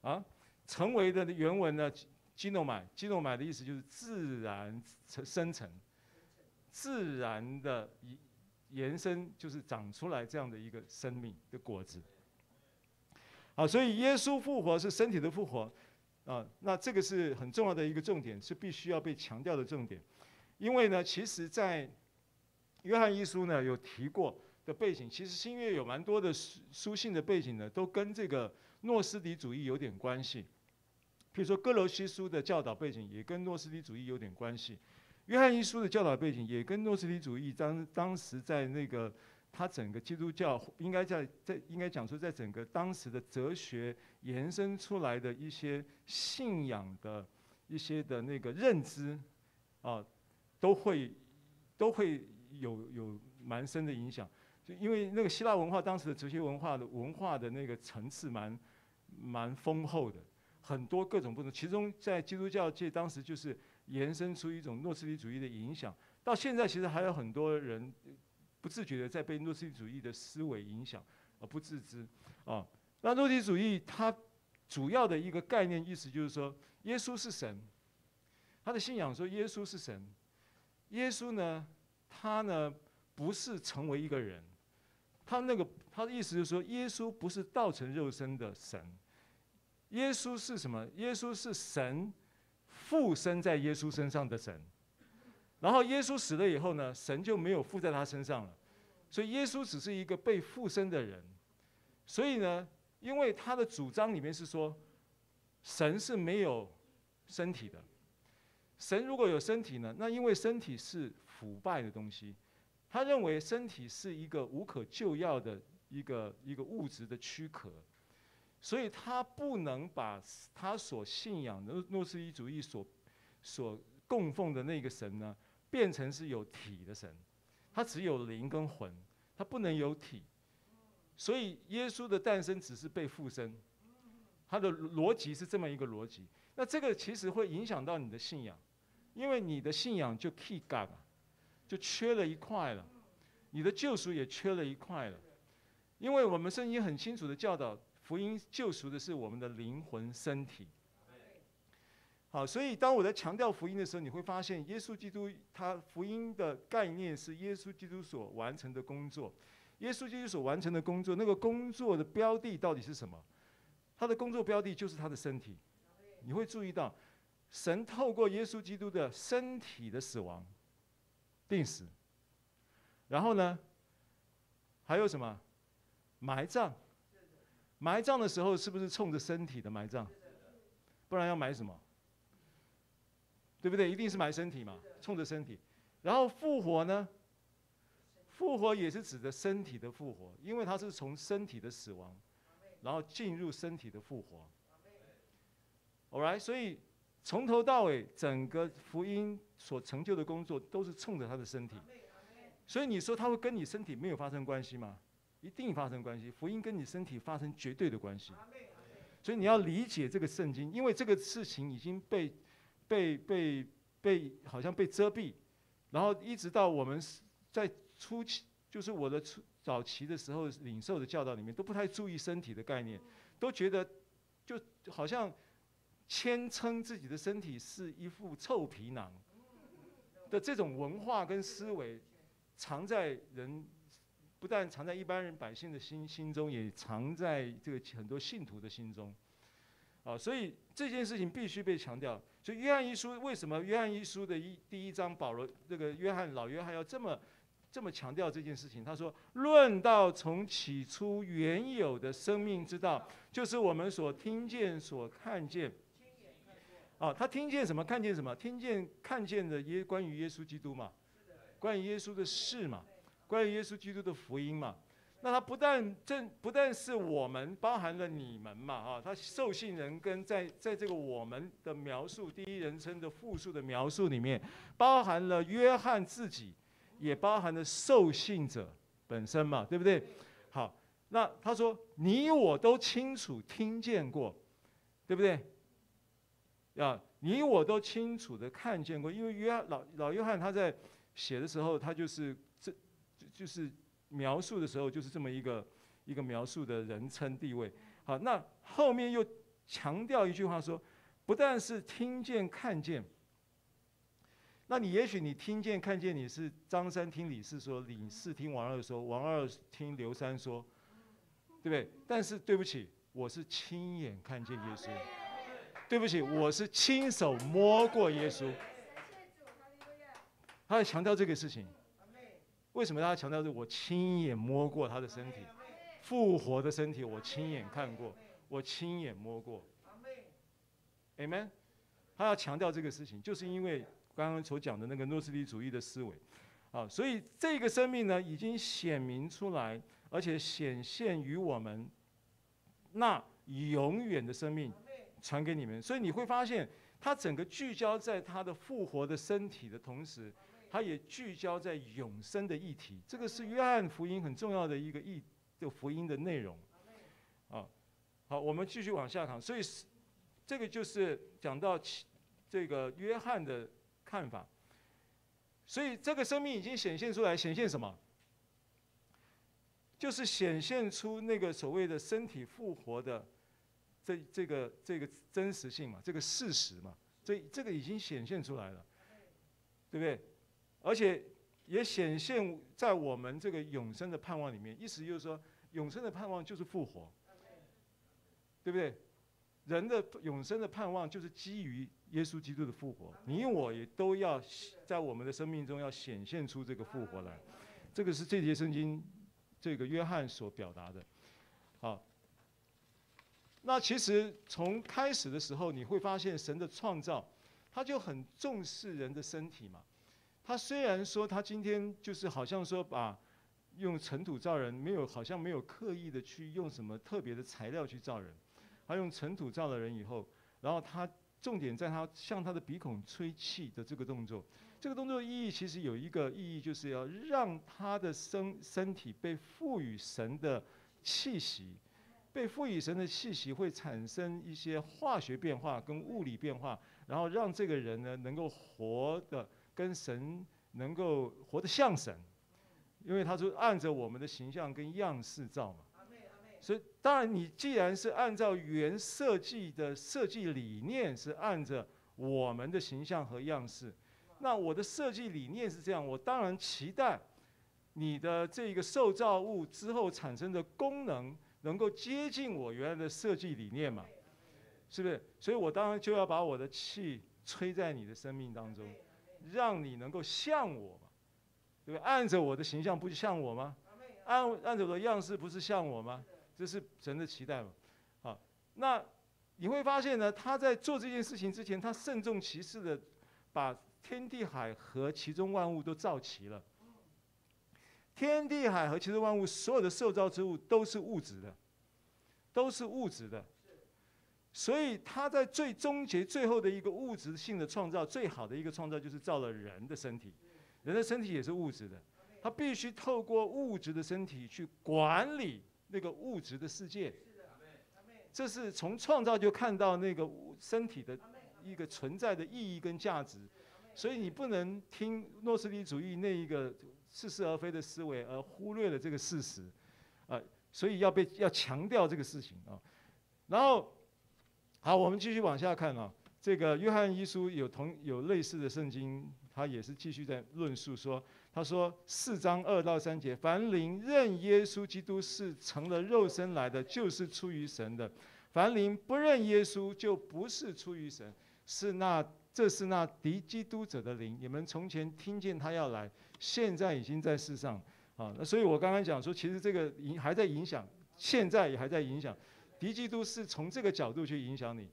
啊，成为的原文呢，基诺买，基诺买的意思就是自然成生成，自然的延伸就是长出来这样的一个生命的果子。好，所以耶稣复活是身体的复活，啊，那这个是很重要的一个重点，是必须要被强调的重点。因为呢，其实，在约翰一书呢有提过的背景，其实新约有蛮多的书书信的背景呢，都跟这个诺斯底主义有点关系。譬如说，哥罗西书的教导背景也跟诺斯底主义有点关系。约翰一书的教导背景也跟诺斯底主义当当时在那个他整个基督教应该在在应该讲说，在整个当时的哲学延伸出来的一些信仰的一些的那个认知啊。都会都会有有蛮深的影响，就因为那个希腊文化当时的哲学文化的文化的那个层次蛮蛮丰厚的，很多各种不同。其中在基督教界当时就是延伸出一种诺斯底主义的影响，到现在其实还有很多人不自觉的在被诺斯底主义的思维影响而不自知啊。那诺斯底主义它主要的一个概念意思就是说，耶稣是神，他的信仰说耶稣是神。耶稣呢，他呢不是成为一个人，他那个他的意思就是说，耶稣不是道成肉身的神，耶稣是什么？耶稣是神附身在耶稣身上的神，然后耶稣死了以后呢，神就没有附在他身上了，所以耶稣只是一个被附身的人，所以呢，因为他的主张里面是说，神是没有身体的。神如果有身体呢？那因为身体是腐败的东西，他认为身体是一个无可救药的一个一个物质的躯壳，所以他不能把他所信仰的诺诺斯底主义所所供奉的那个神呢，变成是有体的神，他只有灵跟魂，他不能有体，所以耶稣的诞生只是被附身，他的逻辑是这么一个逻辑。那这个其实会影响到你的信仰，因为你的信仰就 key gap 就缺了一块了，你的救赎也缺了一块了，因为我们圣经很清楚的教导，福音救赎的是我们的灵魂身体。好，所以当我在强调福音的时候，你会发现耶稣基督他福音的概念是耶稣基督所完成的工作，耶稣基督所完成的工作，那个工作的标的到底是什么？他的工作标的就是他的身体。你会注意到，神透过耶稣基督的身体的死亡、病死，然后呢，还有什么？埋葬。埋葬的时候是不是冲着身体的埋葬？不然要埋什么？对不对？一定是埋身体嘛，冲着身体。然后复活呢？复活也是指的身体的复活，因为它是从身体的死亡，然后进入身体的复活。All right，所以从头到尾，整个福音所成就的工作都是冲着他的身体。所以你说他会跟你身体没有发生关系吗？一定发生关系。福音跟你身体发生绝对的关系。所以你要理解这个圣经，因为这个事情已经被被被被好像被遮蔽，然后一直到我们在初期，就是我的初早期的时候领受的教导里面，都不太注意身体的概念，都觉得就好像。谦称自己的身体是一副臭皮囊的这种文化跟思维，藏在人，不但藏在一般人百姓的心心中，也藏在这个很多信徒的心中。啊，所以这件事情必须被强调。所以约翰一书为什么约翰一书的一第一章保罗这个约翰老约翰要这么这么强调这件事情？他说：“论到从起初原有的生命之道，就是我们所听见、所看见。”啊，他听见什么？看见什么？听见、看见的耶关于耶稣基督嘛，关于耶稣的事嘛，关于耶稣基督的福音嘛。那他不但正不但是我们，包含了你们嘛，啊，他受信人跟在在这个我们的描述第一人称的复数的描述里面，包含了约翰自己，也包含了受信者本身嘛，对不对？好，那他说你我都清楚听见过，对不对？啊，你我都清楚的看见过，因为约翰老老约翰他在写的时候，他就是这，就是描述的时候，就是这么一个一个描述的人称地位。好，那后面又强调一句话说，不但是听见看见，那你也许你听见看见，你是张三听李四说，李四听王二说，王二听刘三说，对不对？但是对不起，我是亲眼看见耶稣。对不起，我是亲手摸过耶稣。他在强调这个事情。为什么他要强调这？我亲眼摸过他的身体，复活的身体，我亲眼看过，我亲眼摸过。Amen。他要强调这个事情，就是因为刚刚所讲的那个诺斯底主义的思维。啊，所以这个生命呢，已经显明出来，而且显现于我们那永远的生命。传给你们，所以你会发现，他整个聚焦在他的复活的身体的同时，他也聚焦在永生的议题。这个是约翰福音很重要的一个议，这个福音的内容。啊，好，我们继续往下看。所以，这个就是讲到这个约翰的看法。所以，这个生命已经显现出来，显现什么？就是显现出那个所谓的身体复活的。这这个这个真实性嘛，这个事实嘛，这这个已经显现出来了，对不对？而且也显现在我们这个永生的盼望里面。意思就是说，永生的盼望就是复活，对不对？人的永生的盼望就是基于耶稣基督的复活。你我也都要在我们的生命中要显现出这个复活来。这个是这节圣经这个约翰所表达的。好。那其实从开始的时候，你会发现神的创造，他就很重视人的身体嘛。他虽然说他今天就是好像说把用尘土造人，没有好像没有刻意的去用什么特别的材料去造人，他用尘土造了人以后，然后他重点在他向他的鼻孔吹气的这个动作。这个动作的意义其实有一个意义，就是要让他的身身体被赋予神的气息，被赋予神的气息会产生一些化学变化跟物理变化，然后让这个人呢能够活得跟神能够活得像神，因为他说按着我们的形象跟样式造嘛。所以当然你既然是按照原设计的设计理念是按着我们的形象和样式。那我的设计理念是这样，我当然期待你的这个受造物之后产生的功能能够接近我原来的设计理念嘛，是不是？所以我当然就要把我的气吹在你的生命当中，让你能够像我嘛，对不对？按着我的形象不是像我吗？按按着我的样式不是像我吗？这是神的期待嘛。好，那你会发现呢，他在做这件事情之前，他慎重其事的把。天地海和其中万物都造齐了。天地海和其实万物，所有的受造之物都是物质的，都是物质的。所以他在最终结、最后的一个物质性的创造，最好的一个创造就是造了人的身体。人的身体也是物质的，他必须透过物质的身体去管理那个物质的世界。这是从创造就看到那个身体的一个存在的意义跟价值。所以你不能听诺斯底主义那一个似是而非的思维，而忽略了这个事实，啊，所以要被要强调这个事情啊。然后，好，我们继续往下看啊。这个约翰一书有同有类似的圣经，他也是继续在论述说，他说四章二到三节，凡灵认耶稣基督是成了肉身来的，就是出于神的；凡灵不认耶稣，就不是出于神，是那。这是那敌基督者的灵，你们从前听见他要来，现在已经在世上，啊，那所以我刚刚讲说，其实这个影还在影响，现在也还在影响，敌基督是从这个角度去影响你，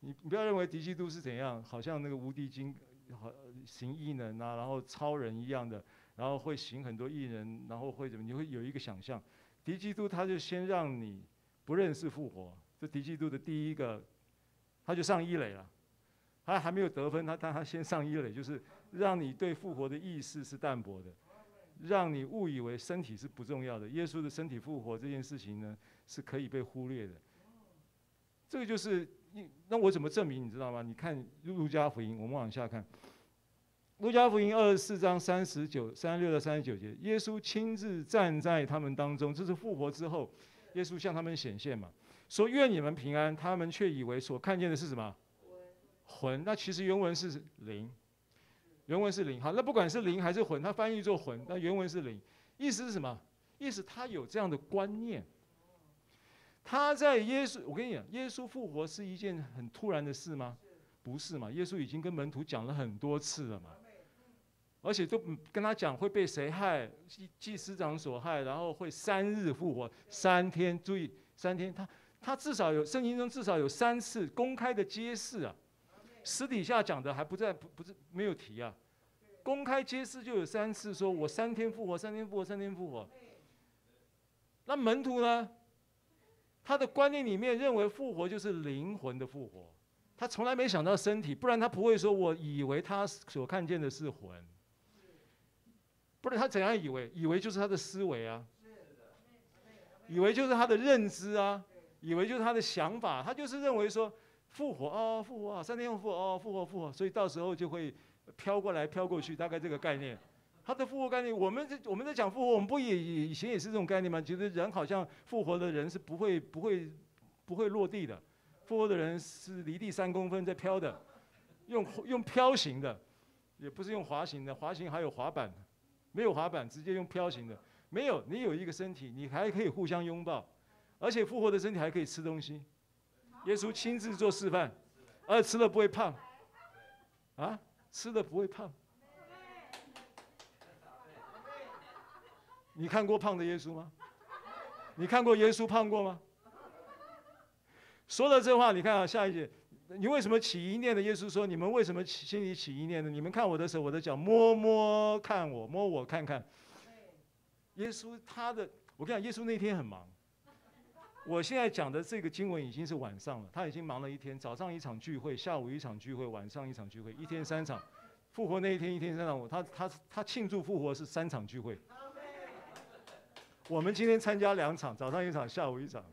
你不要认为敌基督是怎样，好像那个无敌金，好行异能啊，然后超人一样的，然后会行很多异能，然后会怎么，你会有一个想象，敌基督他就先让你不认识复活，这敌基督的第一个，他就上一垒了。他还没有得分，他他他先上一垒，就是让你对复活的意识是淡薄的，让你误以为身体是不重要的。耶稣的身体复活这件事情呢，是可以被忽略的。这个就是，那我怎么证明？你知道吗？你看路加福音，我们往下看。路加福音二十四章三十九、三十六到三十九节，耶稣亲自站在他们当中，这是复活之后，耶稣向他们显现嘛，说愿你们平安。他们却以为所看见的是什么？魂，那其实原文是灵，原文是灵。好，那不管是灵还是魂，它翻译做魂，那原文是灵，意思是什么？意思他有这样的观念。他在耶稣，我跟你讲，耶稣复活是一件很突然的事吗？不是嘛？耶稣已经跟门徒讲了很多次了嘛，而且都跟他讲会被谁害，祭祭司长所害，然后会三日复活，三天，注意三天，他他至少有圣经中至少有三次公开的揭示啊。私底下讲的还不在，不不是没有提啊，公开揭示就有三次，说我三天复活，三天复活，三天复活。那门徒呢？他的观念里面认为复活就是灵魂的复活，他从来没想到身体，不然他不会说我以为他所看见的是魂，不然他怎样以为？以为就是他的思维啊，以为就是他的认知啊，以为就是他的想法，他就是认为说。复活哦，复活啊！三天复活哦，复活复活，所以到时候就会飘过来飘过去，大概这个概念。他的复活概念，我们这我们在讲复活，我们不也以前也是这种概念吗？觉得人好像复活的人是不会不会不会落地的，复活的人是离地三公分在飘的，用用飘行的，也不是用滑行的，滑行还有滑板，没有滑板直接用飘行的，没有。你有一个身体，你还可以互相拥抱，而且复活的身体还可以吃东西。耶稣亲自做示范，而吃了不会胖，啊，吃了不会胖。你看过胖的耶稣吗？你看过耶稣胖过吗？说了这话，你看啊，下一节，你为什么起疑念的？耶稣说：“你们为什么起心里起疑念呢？你们看我的手，我的脚，摸摸看我，摸我看看。”耶稣他的，我跟你讲，耶稣那天很忙。我现在讲的这个经文已经是晚上了，他已经忙了一天，早上一场聚会，下午一场聚会，晚上一场聚会，一天三场。复活那一天，一天三场，他他他庆祝复活是三场聚会。我们今天参加两场，早上一场，下午一场。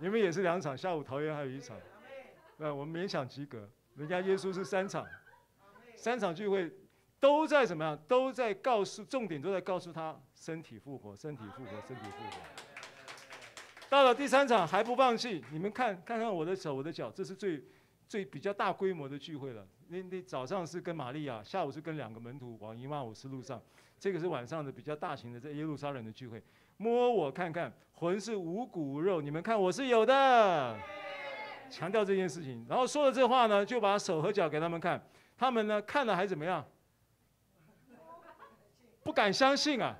你们也是两场，下午桃园还有一场，那我们勉强及格。人家耶稣是三场，三场聚会都在怎么样？都在告诉，重点都在告诉他身体复活，身体复活，身体复活。到了第三场还不放弃，你们看看看我的手，我的脚，这是最最比较大规模的聚会了。那那早上是跟玛利亚，下午是跟两个门徒往伊万五斯路上，这个是晚上的比较大型的在耶路撒冷的聚会。摸我看看，魂是无骨无肉，你们看我是有的，强调这件事情。然后说了这话呢，就把手和脚给他们看，他们呢看了还怎么样？不敢相信啊，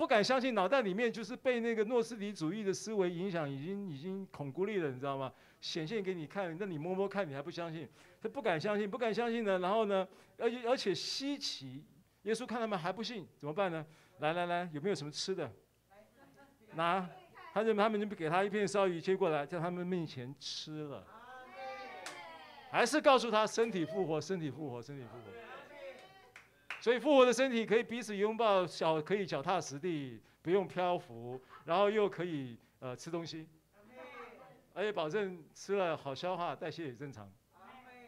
不敢相信，脑袋里面就是被那个诺斯底主义的思维影响，已经已经恐孤立了，你知道吗？显现给你看，那你摸摸看，你还不相信？他不敢相信，不敢相信呢。然后呢，而且而且稀奇，耶稣看他们还不信，怎么办呢？来来来，有没有什么吃的？拿，他就他们就给他一片烧鱼切过来，在他们面前吃了，还是告诉他身体复活，身体复活，身体复活。所以复活的身体可以彼此拥抱，脚可以脚踏实地，不用漂浮，然后又可以呃吃东西，而且保证吃了好消化，代谢也正常。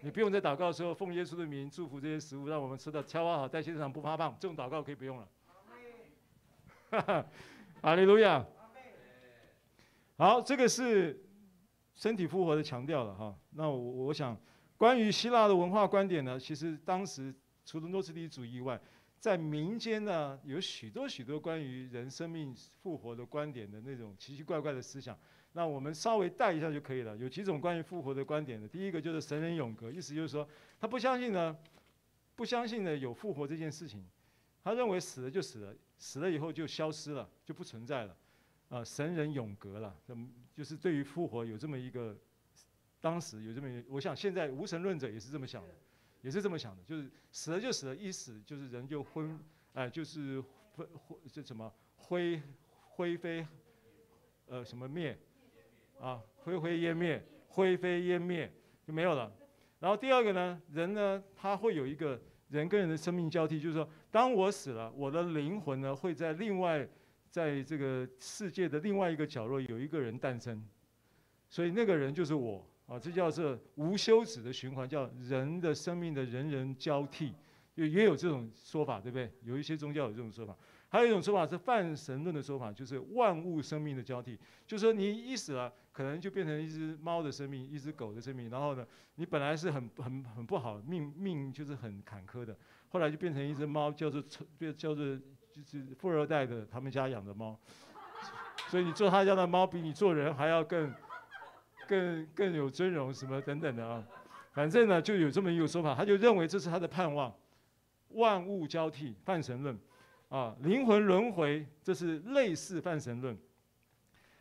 你不用在祷告的时候奉耶稣的名祝福这些食物，让我们吃的消化好，代谢正常，不发胖。这种祷告可以不用了。哈哈，哈利路亚。好，这个是身体复活的强调了哈。那我我想，关于希腊的文化观点呢，其实当时除了诺斯底主义以外，在民间呢有许多许多关于人生命复活的观点的那种奇奇怪怪的思想。那我们稍微带一下就可以了。有几种关于复活的观点的，第一个就是神人永隔，意思就是说他不相信呢，不相信呢有复活这件事情，他认为死了就死了。死了以后就消失了，就不存在了，啊、神人永隔了，就是对于复活有这么一个，当时有这么一个，我想现在无神论者也是这么想的，也是这么想的，就是死了就死了，一死就是人就昏，哎、就是灰灰这什么灰灰飞，呃，什么灭，啊，灰灰烟灭，灰飞烟灭就没有了。然后第二个呢，人呢他会有一个。人跟人的生命交替，就是说，当我死了，我的灵魂呢会在另外，在这个世界的另外一个角落有一个人诞生，所以那个人就是我啊，这叫做无休止的循环，叫人的生命的人人交替，也也有这种说法，对不对？有一些宗教有这种说法。还有一种说法是泛神论的说法，就是万物生命的交替，就是说你一死了，可能就变成一只猫的生命，一只狗的生命，然后呢，你本来是很很很不好命命就是很坎坷的，后来就变成一只猫，叫做叫做就是富二代的他们家养的猫，所以你做他家的猫比你做人还要更更更有尊荣什么等等的啊，反正呢就有这么一个说法，他就认为这是他的盼望，万物交替，泛神论。啊，灵魂轮回，这是类似泛神论。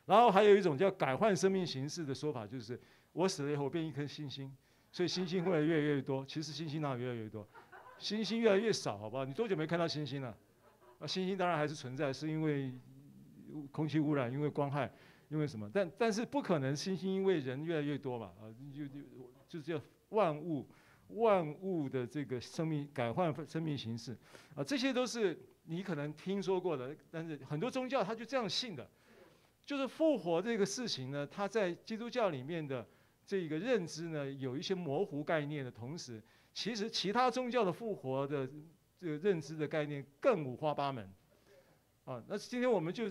然后还有一种叫改换生命形式的说法，就是我死了以后变一颗星星，所以星星会越来越多。其实星星哪有越来越多？星星越来越少，好不好？你多久没看到星星了？啊，星星当然还是存在，是因为空气污染，因为光害，因为什么？但但是不可能星星因为人越来越多嘛？啊，就就就是叫万物万物的这个生命改换生命形式啊，这些都是。你可能听说过的，但是很多宗教他就这样信的，就是复活这个事情呢，它在基督教里面的这个认知呢，有一些模糊概念的同时，其实其他宗教的复活的这个认知的概念更五花八门，啊，那今天我们就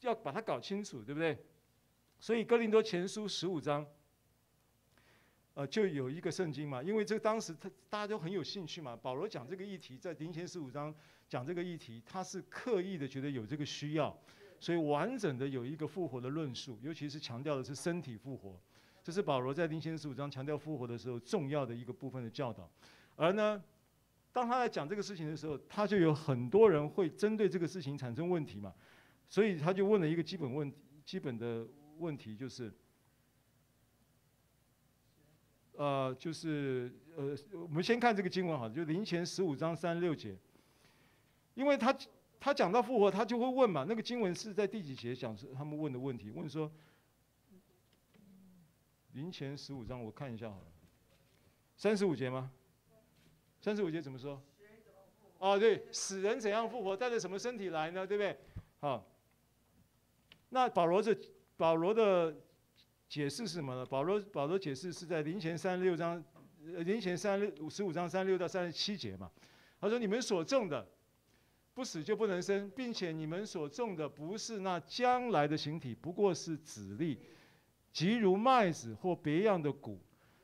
要把它搞清楚，对不对？所以哥林多前书十五章，呃，就有一个圣经嘛，因为这个当时他大家都很有兴趣嘛，保罗讲这个议题在林前十五章。讲这个议题，他是刻意的觉得有这个需要，所以完整的有一个复活的论述，尤其是强调的是身体复活，这是保罗在林前十五章强调复活的时候重要的一个部分的教导。而呢，当他在讲这个事情的时候，他就有很多人会针对这个事情产生问题嘛，所以他就问了一个基本问题，基本的问题就是，呃，就是呃，我们先看这个经文好，就林前十五章三十六节，因为他他讲到复活，他就会问嘛，那个经文是在第几节讲是他们问的问题，问说林前十五章我看一下好了，三十五节吗？三十五节怎么说？哦，对，死人怎样复活，带着什么身体来呢？对不对？好，那保罗这保罗的。解释是什么呢？保罗保罗解释是在林前三十六章，呃，林前三六十五章三十六到三十七节嘛。他说：“你们所种的，不死就不能生，并且你们所种的不是那将来的形体，不过是子粒，即如麦子或别样的谷。”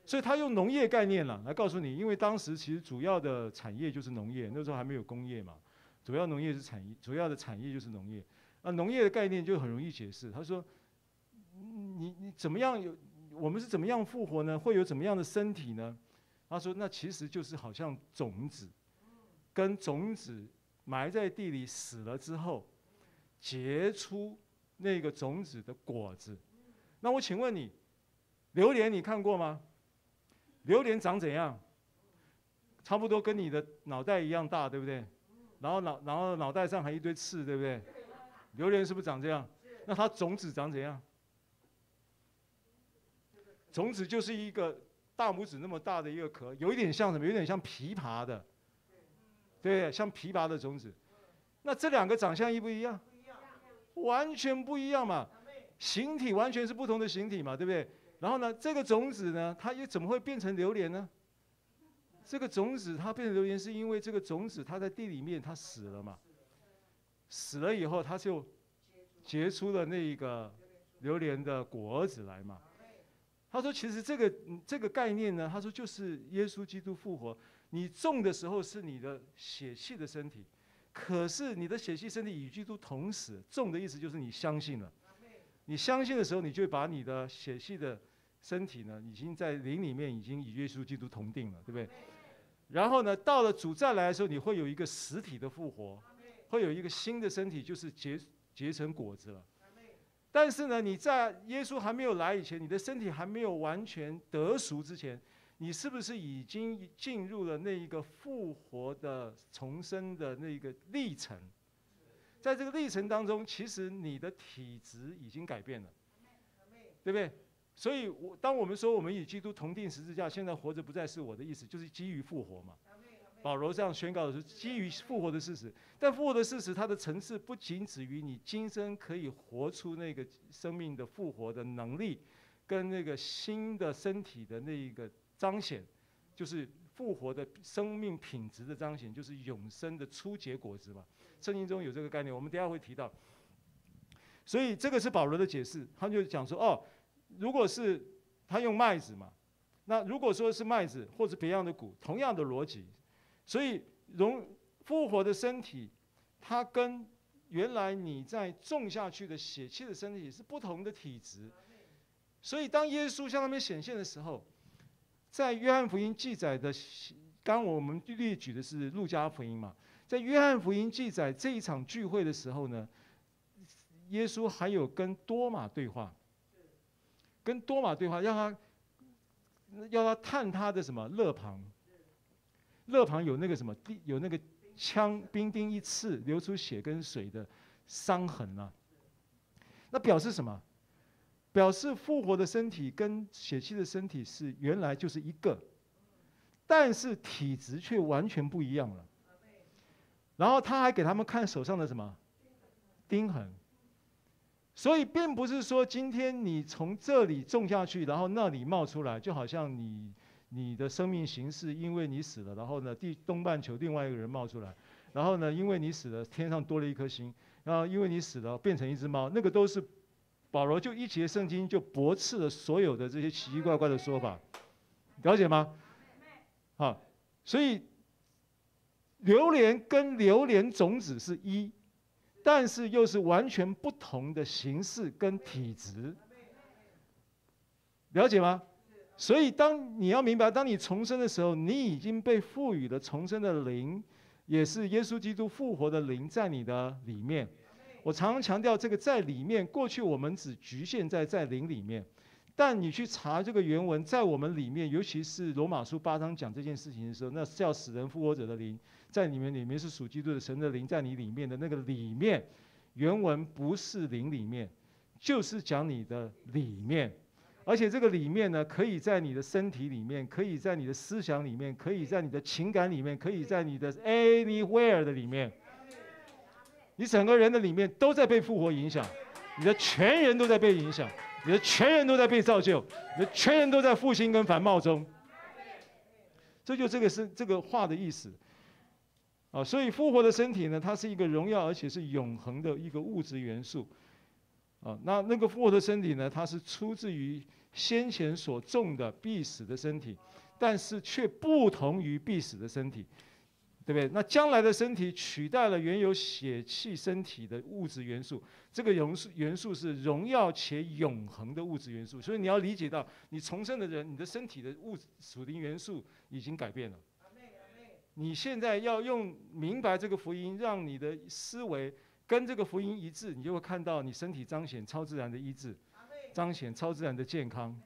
所以他用农业概念了来告诉你，因为当时其实主要的产业就是农业，那时候还没有工业嘛，主要农业是产业，主要的产业就是农业。那农业的概念就很容易解释。他说。你你怎么样有？我们是怎么样复活呢？会有怎么样的身体呢？他说，那其实就是好像种子，跟种子埋在地里死了之后，结出那个种子的果子。那我请问你，榴莲你看过吗？榴莲长怎样？差不多跟你的脑袋一样大，对不对？然后脑然后脑袋上还一堆刺，对不对？榴莲是不是长这样？那它种子长怎样？种子就是一个大拇指那么大的一个壳，有一点像什么？有点像枇杷的，对，像枇杷的种子。那这两个长相一不一样？完全不一样嘛，形体完全是不同的形体嘛，对不对？然后呢，这个种子呢，它又怎么会变成榴莲呢？这个种子它变成榴莲，是因为这个种子它在地里面它死了嘛，死了以后他就结出了那一个榴莲的果子来嘛。他说：“其实这个这个概念呢，他说就是耶稣基督复活。你种的时候是你的血气的身体，可是你的血气身体与基督同死。种的意思就是你相信了，你相信的时候，你就把你的血气的身体呢，已经在灵里面已经与耶稣基督同定了，对不对？然后呢，到了主再来的时候，你会有一个实体的复活，会有一个新的身体，就是结结成果子了。”但是呢，你在耶稣还没有来以前，你的身体还没有完全得熟之前，你是不是已经进入了那一个复活的重生的那个历程？在这个历程当中，其实你的体质已经改变了，对不对？所以，我当我们说我们与基督同定十字架，现在活着不再是我的意思，就是基于复活嘛。保罗这样宣告的是基于复活的事实，但复活的事实，它的层次不仅止于你今生可以活出那个生命的复活的能力，跟那个新的身体的那一个彰显，就是复活的生命品质的彰显，就是永生的初结果子嘛。圣经中有这个概念，我们等下会提到。所以这个是保罗的解释，他就讲说，哦，如果是他用麦子嘛，那如果说是麦子或者别样的谷，同样的逻辑。所以，荣复活的身体，它跟原来你在种下去的血气的身体是不同的体质。所以，当耶稣向他们显现的时候，在约翰福音记载的，刚我们列举的是路加福音嘛，在约翰福音记载这一场聚会的时候呢，耶稣还有跟多马对话，跟多马对话，让他要他探他的什么肋旁。肋旁有那个什么，有那个枪兵丁一刺流出血跟水的伤痕啊。那表示什么？表示复活的身体跟血气的身体是原来就是一个，但是体质却完全不一样了。然后他还给他们看手上的什么钉痕。所以并不是说今天你从这里种下去，然后那里冒出来，就好像你。你的生命形式，因为你死了，然后呢，地东半球另外一个人冒出来，然后呢，因为你死了，天上多了一颗星，然后因为你死了，变成一只猫，那个都是保罗就一节圣经就驳斥了所有的这些奇奇怪怪的说法，了解吗？好，所以榴莲跟榴莲种子是一，但是又是完全不同的形式跟体质，了解吗？所以，当你要明白，当你重生的时候，你已经被赋予了重生的灵，也是耶稣基督复活的灵在你的里面。我常常强调这个在里面，过去我们只局限在在灵里面，但你去查这个原文，在我们里面，尤其是罗马书八章讲这件事情的时候，那叫死人复活者的灵，在你们里面是属基督的神的灵，在你里面的那个里面，原文不是灵里面，就是讲你的里面，而且这个里面呢，可以在你的身体里面，可以在你的思想里面，可以在你的情感里面，可以在你的 anywhere 的里面，你整个人的里面都在被复活影响，你的全人都在被影响。你的全人都在被造就，你的全人都在复兴跟繁茂中，这就这个是这个话的意思，啊，所以复活的身体呢，它是一个荣耀而且是永恒的一个物质元素，啊，那那个复活的身体呢，它是出自于先前所种的必死的身体，但是却不同于必死的身体。对不对？那将来的身体取代了原有血气身体的物质元素，这个元素元素是荣耀且永恒的物质元素。所以你要理解到，你重生的人，你的身体的物质属灵元素已经改变了。你现在要用明白这个福音，让你的思维跟这个福音一致，你就会看到你身体彰显超自然的医治，彰显超自然的健康，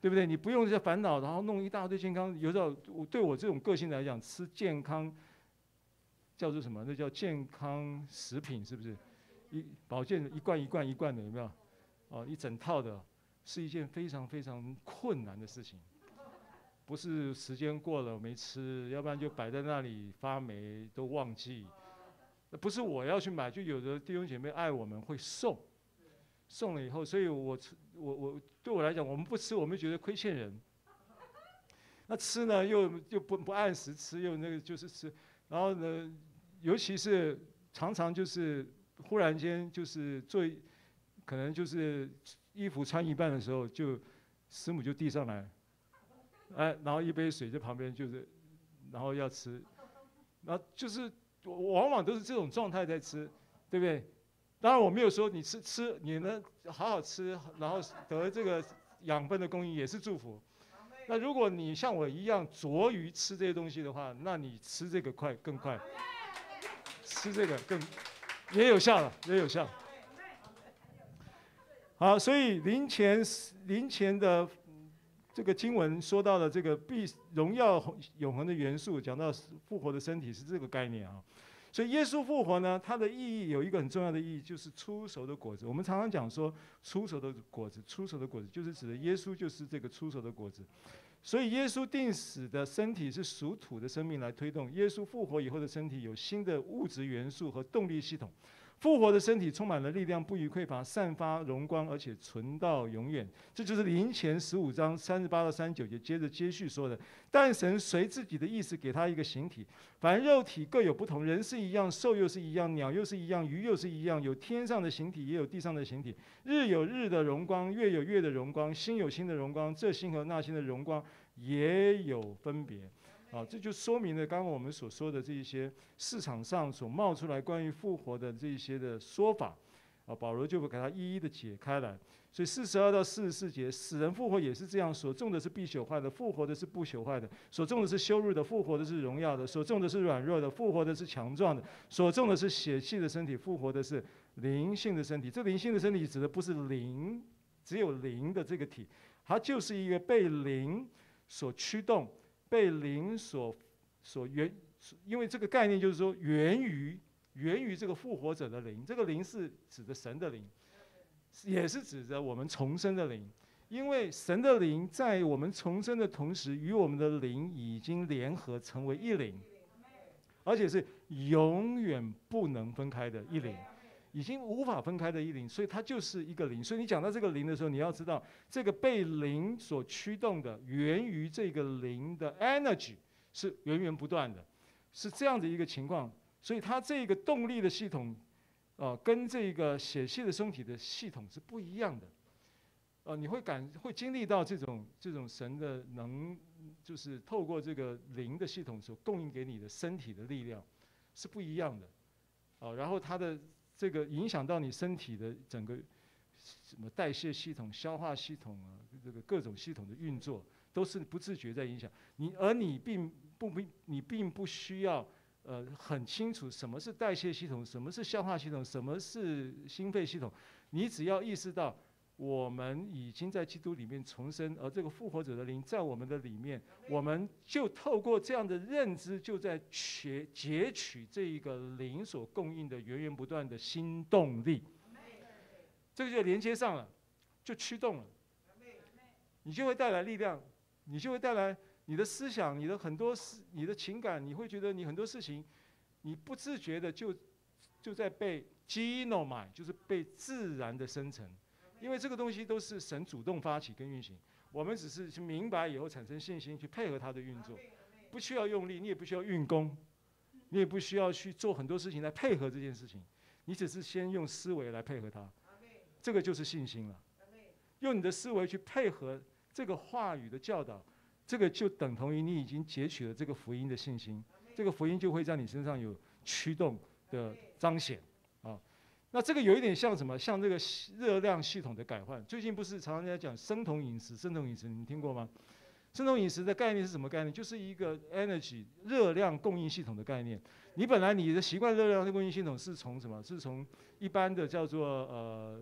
对不对？你不用这些烦恼，然后弄一大堆健康。有时候我对我这种个性来讲，吃健康。叫做什么？那叫健康食品，是不是？一保健一罐一罐一罐的，有没有？哦，一整套的，是一件非常非常困难的事情。不是时间过了没吃，要不然就摆在那里发霉都忘记。那不是我要去买，就有的弟兄姐妹爱我们会送，送了以后，所以我吃我我对我来讲，我们不吃，我们觉得亏欠人。那吃呢，又又不不按时吃，又那个就是吃，然后呢？尤其是常常就是忽然间就是做，可能就是衣服穿一半的时候，就师母就递上来，哎，然后一杯水在旁边就是，然后要吃，然后就是往往都是这种状态在吃，对不对？当然我没有说你吃吃你能好好吃，然后得这个养分的供应也是祝福。那如果你像我一样着于吃这些东西的话，那你吃这个快更快。吃这个更也有效了，也有效。好，所以零钱零钱的这个经文说到的这个必荣耀永恒的元素，讲到复活的身体是这个概念啊。所以耶稣复活呢，它的意义有一个很重要的意义，就是出熟的果子。我们常常讲说出熟的果子，出熟的果子就是指的耶稣就是这个出熟的果子。所以，耶稣定死的身体是属土的生命来推动；耶稣复活以后的身体有新的物质元素和动力系统。复活的身体充满了力量，不虞匮乏，散发荣光，而且存到永远。这就是林前十五章三十八到三十九节接着接续说的。但神随自己的意思给他一个形体，凡肉体各有不同，人是一样，兽又是一样，鸟又是一样，鱼又是一样，有天上的形体，也有地上的形体。日有日的荣光，月有月的荣光，星有星的荣光，这星和那星的荣光也有分别。啊，这就说明了刚刚我们所说的这一些市场上所冒出来关于复活的这一些的说法，啊，保罗就会给他一一的解开来。所以四十二到四十四节，死人复活也是这样，所种的是必朽坏的，复活的是不朽坏的；所种的是羞辱的，复活的是荣耀的；所种的是软弱的，复活的是强壮的；所种的是血气的身体，复活的是灵性的身体。这灵性的身体指的不是灵，只有灵的这个体，它就是一个被灵所驱动。被灵所所源，因为这个概念就是说源于源于这个复活者的灵，这个灵是指的神的灵，也是指着我们重生的灵。因为神的灵在我们重生的同时，与我们的灵已经联合成为一灵，而且是永远不能分开的一灵。已经无法分开的一灵，所以它就是一个灵。所以你讲到这个灵的时候，你要知道，这个被灵所驱动的，源于这个灵的 energy 是源源不断的，是这样的一个情况。所以它这个动力的系统，呃，跟这个血气的身体的系统是不一样的。呃，你会感会经历到这种这种神的能，就是透过这个灵的系统所供应给你的身体的力量是不一样的。啊、然后它的。这个影响到你身体的整个什么代谢系统、消化系统啊，这个各种系统的运作都是不自觉在影响。你，而你并不不，你并不需要呃很清楚什么是代谢系统、什么是消化系统、什么是心肺系统，你只要意识到我们已经在基督里面重生，而这个复活者的灵在我们的里面，我们就透过这样的认知，就在取截取这一个灵所供应的源源不断的新动力，这个就连接上了，就驱动了，你就会带来力量，你就会带来你的思想，你的很多事，你的情感，你会觉得你很多事情，你不自觉的就就在被 ginomai，就是被自然的生成。因为这个东西都是神主动发起跟运行，我们只是去明白以后产生信心去配合他的运作，不需要用力，你也不需要运功，你也不需要去做很多事情来配合这件事情，你只是先用思维来配合它，这个就是信心了。用你的思维去配合这个话语的教导，这个就等同于你已经截取了这个福音的信心，这个福音就会在你身上有驱动的彰显。那这个有一点像什么？像这个热量系统的改换。最近不是常常在讲生酮饮食？生酮饮食你听过吗？生酮饮食的概念是什么概念？就是一个 energy 热量供应系统的概念。你本来你的习惯热量的供应系统是从什么？是从一般的叫做呃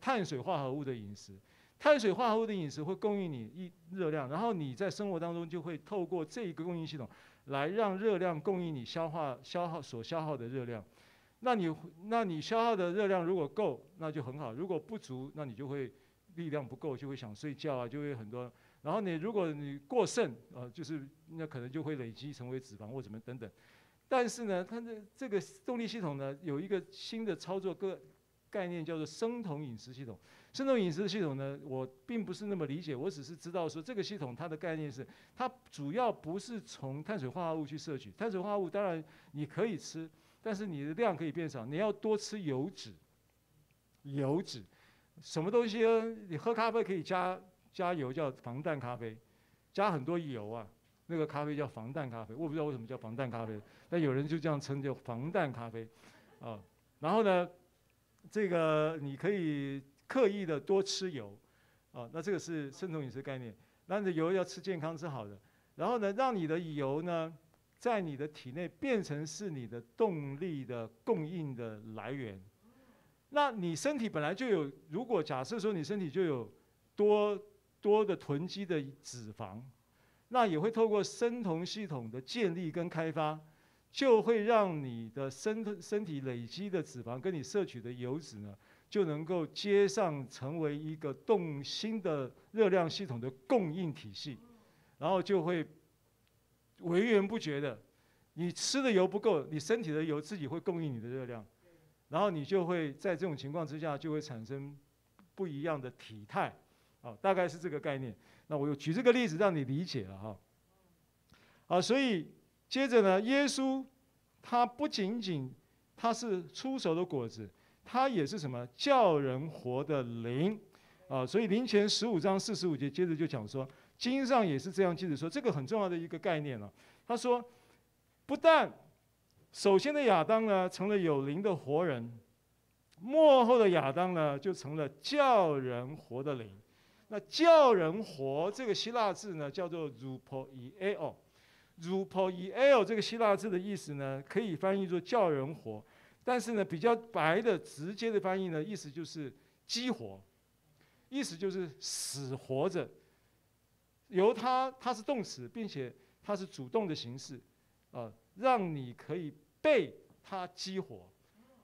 碳水化合物的饮食。碳水化合物的饮食会供应你一热量，然后你在生活当中就会透过这一个供应系统来让热量供应你消化消耗所消耗的热量。那你那你消耗的热量如果够，那就很好；如果不足，那你就会力量不够，就会想睡觉啊，就会很多。然后你如果你过剩啊，就是那可能就会累积成为脂肪或什么等等。但是呢，它的这个动力系统呢，有一个新的操作个概念叫做生酮饮食系统。生酮饮食系统呢，我并不是那么理解，我只是知道说这个系统它的概念是，它主要不是从碳水化合物去摄取，碳水化合物当然你可以吃。但是你的量可以变少，你要多吃油脂。油脂，什么东西呢？你喝咖啡可以加加油，叫防弹咖啡，加很多油啊，那个咖啡叫防弹咖啡。我不知道为什么叫防弹咖啡，但有人就这样称叫防弹咖啡，啊。然后呢，这个你可以刻意的多吃油，啊，那这个是生酮饮食概念。那你的油要吃健康吃好的，然后呢，让你的油呢。在你的体内变成是你的动力的供应的来源，那你身体本来就有，如果假设说你身体就有多多的囤积的脂肪，那也会透过生酮系统的建立跟开发，就会让你的身身体累积的脂肪跟你摄取的油脂呢，就能够接上成为一个动新的热量系统的供应体系，然后就会。源源不绝的，你吃的油不够，你身体的油自己会供应你的热量，然后你就会在这种情况之下就会产生不一样的体态，啊，大概是这个概念。那我又举这个例子让你理解了哈。啊，所以接着呢，耶稣他不仅仅他是出手的果子，他也是什么叫人活的灵啊。所以灵前十五章四十五节接着就讲说。经上也是这样记着说，这个很重要的一个概念了、啊。他说，不但首先的亚当呢成了有灵的活人，末后的亚当呢就成了叫人活的灵。那叫人活这个希腊字呢叫做 rupoieo。rupoieo 这个希腊字的意思呢可以翻译作叫人活，但是呢比较白的直接的翻译呢意思就是激活，意思就是死活着。由它，它是动词，并且它是主动的形式，啊、呃，让你可以被它激活，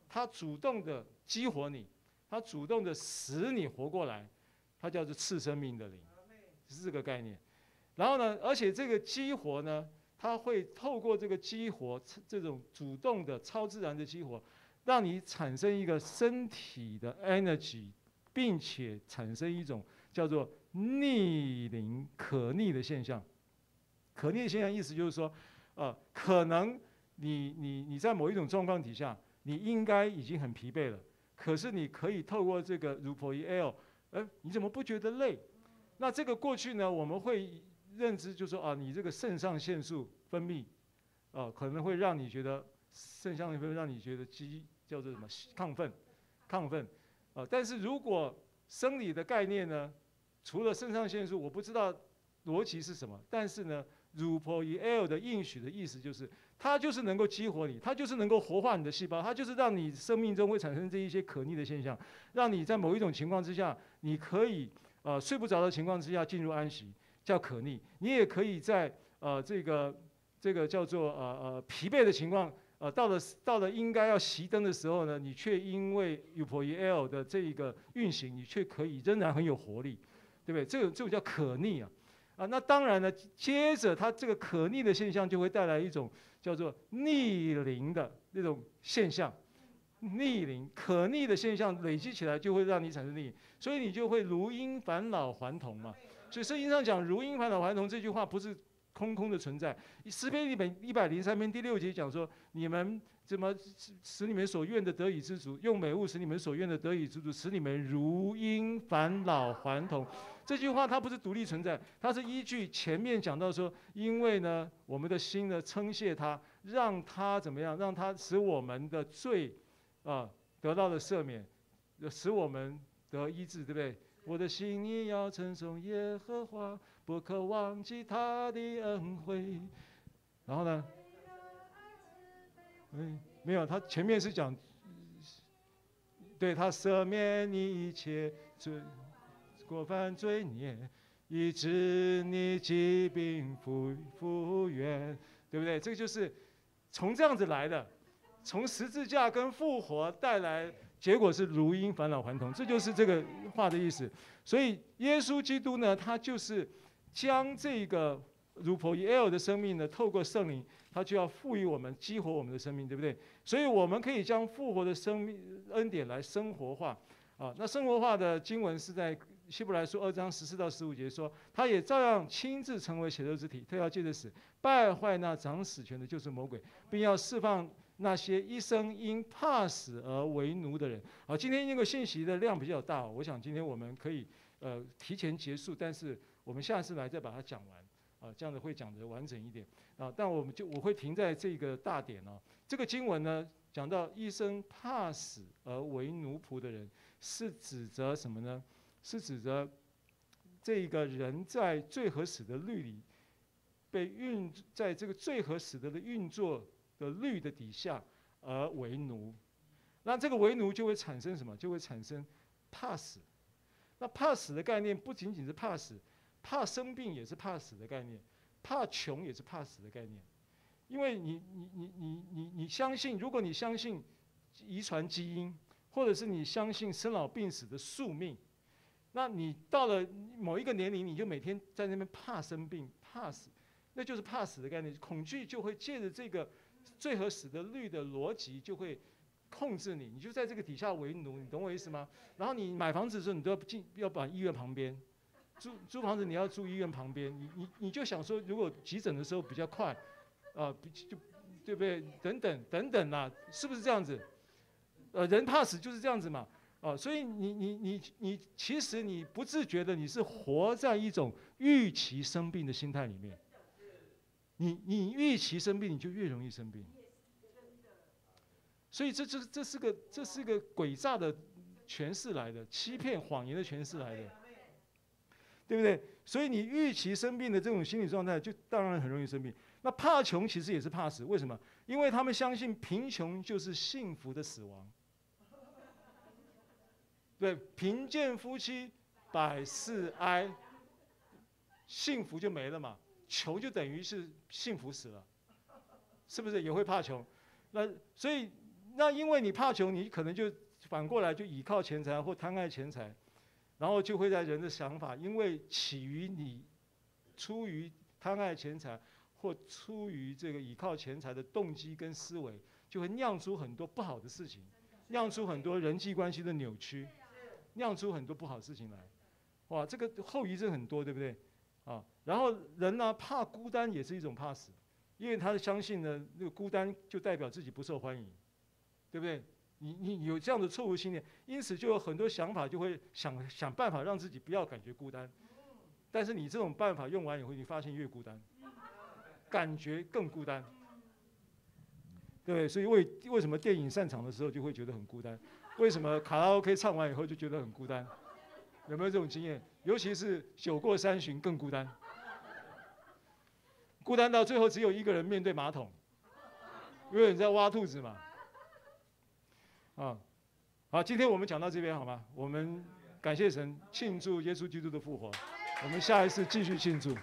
它主动的激活你，它主动的使你活过来，它叫做次生命的灵，是这个概念。然后呢，而且这个激活呢，它会透过这个激活，这种主动的超自然的激活，让你产生一个身体的 energy，并且产生一种叫做。逆龄可逆的现象，可逆的现象意思就是说，呃，可能你你你在某一种状况底下，你应该已经很疲惫了，可是你可以透过这个 rupoieo，哎，你怎么不觉得累？那这个过去呢，我们会认知就说啊，你这个肾上腺素分泌，呃，可能会让你觉得肾上腺素让你觉得激叫做什么亢奋，亢奋，呃，但是如果生理的概念呢？除了肾上腺素，我不知道逻辑是什么。但是呢，UPL 的应许的意思就是，它就是能够激活你，它就是能够活化你的细胞，它就是让你生命中会产生这一些可逆的现象，让你在某一种情况之下，你可以呃睡不着的情况之下进入安息，叫可逆。你也可以在呃这个这个叫做呃呃疲惫的情况，呃到了到了应该要熄灯的时候呢，你却因为 u p o e l 的这一个运行，你却可以仍然很有活力，对不对？这个这种叫可逆啊。啊，那当然呢，接着它这个可逆的现象就会带来一种叫做逆龄的那种现象，逆龄可逆的现象累积起来就会让你产生逆龄，所以你就会如婴返老还童嘛。所以圣经上讲如婴返老还童这句话不是空空的存在。诗篇一百一百零三篇第六节讲说，你们怎么使你们所愿的得以知足，用美物使你们所愿的得以知足，使你们如婴返老还童。这句话它不是独立存在，它是依据前面讲到说，因为呢，我们的心呢称谢他，让他怎么样，让他使我们的罪啊得到了赦免，使我们得医治，对不对？我的心你要称颂耶和华，不可忘记他的恩惠。然后呢？嗯，没有，他前面是讲，对他赦免你一切罪。过犯罪孽，医治你疾病复复原，对不对？这个就是从这样子来的，从十字架跟复活带来，结果是如婴返老还童，这就是这个话的意思。所以耶稣基督呢，他就是将这个 Eupoiel 的生命呢，透过圣灵，他就要赋予我们，激活我们的生命，对不对？所以我们可以将复活的生命恩典来生活化啊。那生活化的经文是在。希伯来书二章十四到十五节说，他也照样亲自成为血肉之体，他要借着死败坏那掌死权的，就是魔鬼，并要释放那些一生因怕死而为奴的人。好，今天因为信息的量比较大，我想今天我们可以呃提前结束，但是我们下次来再把它讲完啊，这样子会讲得完整一点啊。但我们就我会停在这个大点哦。这个经文呢讲到一生怕死而为奴仆的人，是指责什么呢？是指着这个人在罪和死的律里被运在这个罪和死的的运作的律的底下而为奴，那这个为奴就会产生什么？就会产生怕死。那怕死的概念不仅仅是怕死，怕生病也是怕死的概念，怕穷也是怕死的概念。因为你你你你你你相信，如果你相信遗传基因，或者是你相信生老病死的宿命。那你到了某一个年龄，你就每天在那边怕生病、怕死，那就是怕死的概念。恐惧就会借着这个罪和死的律的逻辑，就会控制你，你就在这个底下为奴，你懂我意思吗？然后你买房子的时候，你都要进，要把医院旁边租租房子，你要住医院旁边，你你你就想说，如果急诊的时候比较快，啊，比就对不对？等等等等啊，是不是这样子？呃，人怕死就是这样子嘛。啊，所以你你你你，其实你不自觉的，你是活在一种预期生病的心态里面。你你预期生病，你就越容易生病。所以这这这是个这是个诡诈的诠释来的，欺骗谎言的诠释来的，对不对？所以你预期生病的这种心理状态，就当然很容易生病。那怕穷其实也是怕死，为什么？因为他们相信贫穷就是幸福的死亡。对，贫贱夫妻百事哀，幸福就没了嘛。穷就等于是幸福死了，是不是也会怕穷？那所以那因为你怕穷，你可能就反过来就倚靠钱财或贪爱钱财，然后就会在人的想法，因为起于你出于贪爱钱财或出于这个倚靠钱财的动机跟思维，就会酿出很多不好的事情，酿出很多人际关系的扭曲。酿出很多不好的事情来，哇，这个后遗症很多，对不对？啊，然后人呢，怕孤单也是一种怕死，因为他相信呢，那个孤单就代表自己不受欢迎，对不对？你你有这样的错误信念，因此就有很多想法就会想想办法让自己不要感觉孤单，但是你这种办法用完以后，你发现越孤单，感觉更孤单，对？所以为为什么电影散场的时候就会觉得很孤单？为什么卡拉 OK 唱完以后就觉得很孤单？有没有这种经验？尤其是酒过三巡更孤单，孤单到最后只有一个人面对马桶，因为你在挖兔子嘛。啊，好，今天我们讲到这边好吗？我们感谢神，庆祝耶稣基督的复活。我们下一次继续庆祝。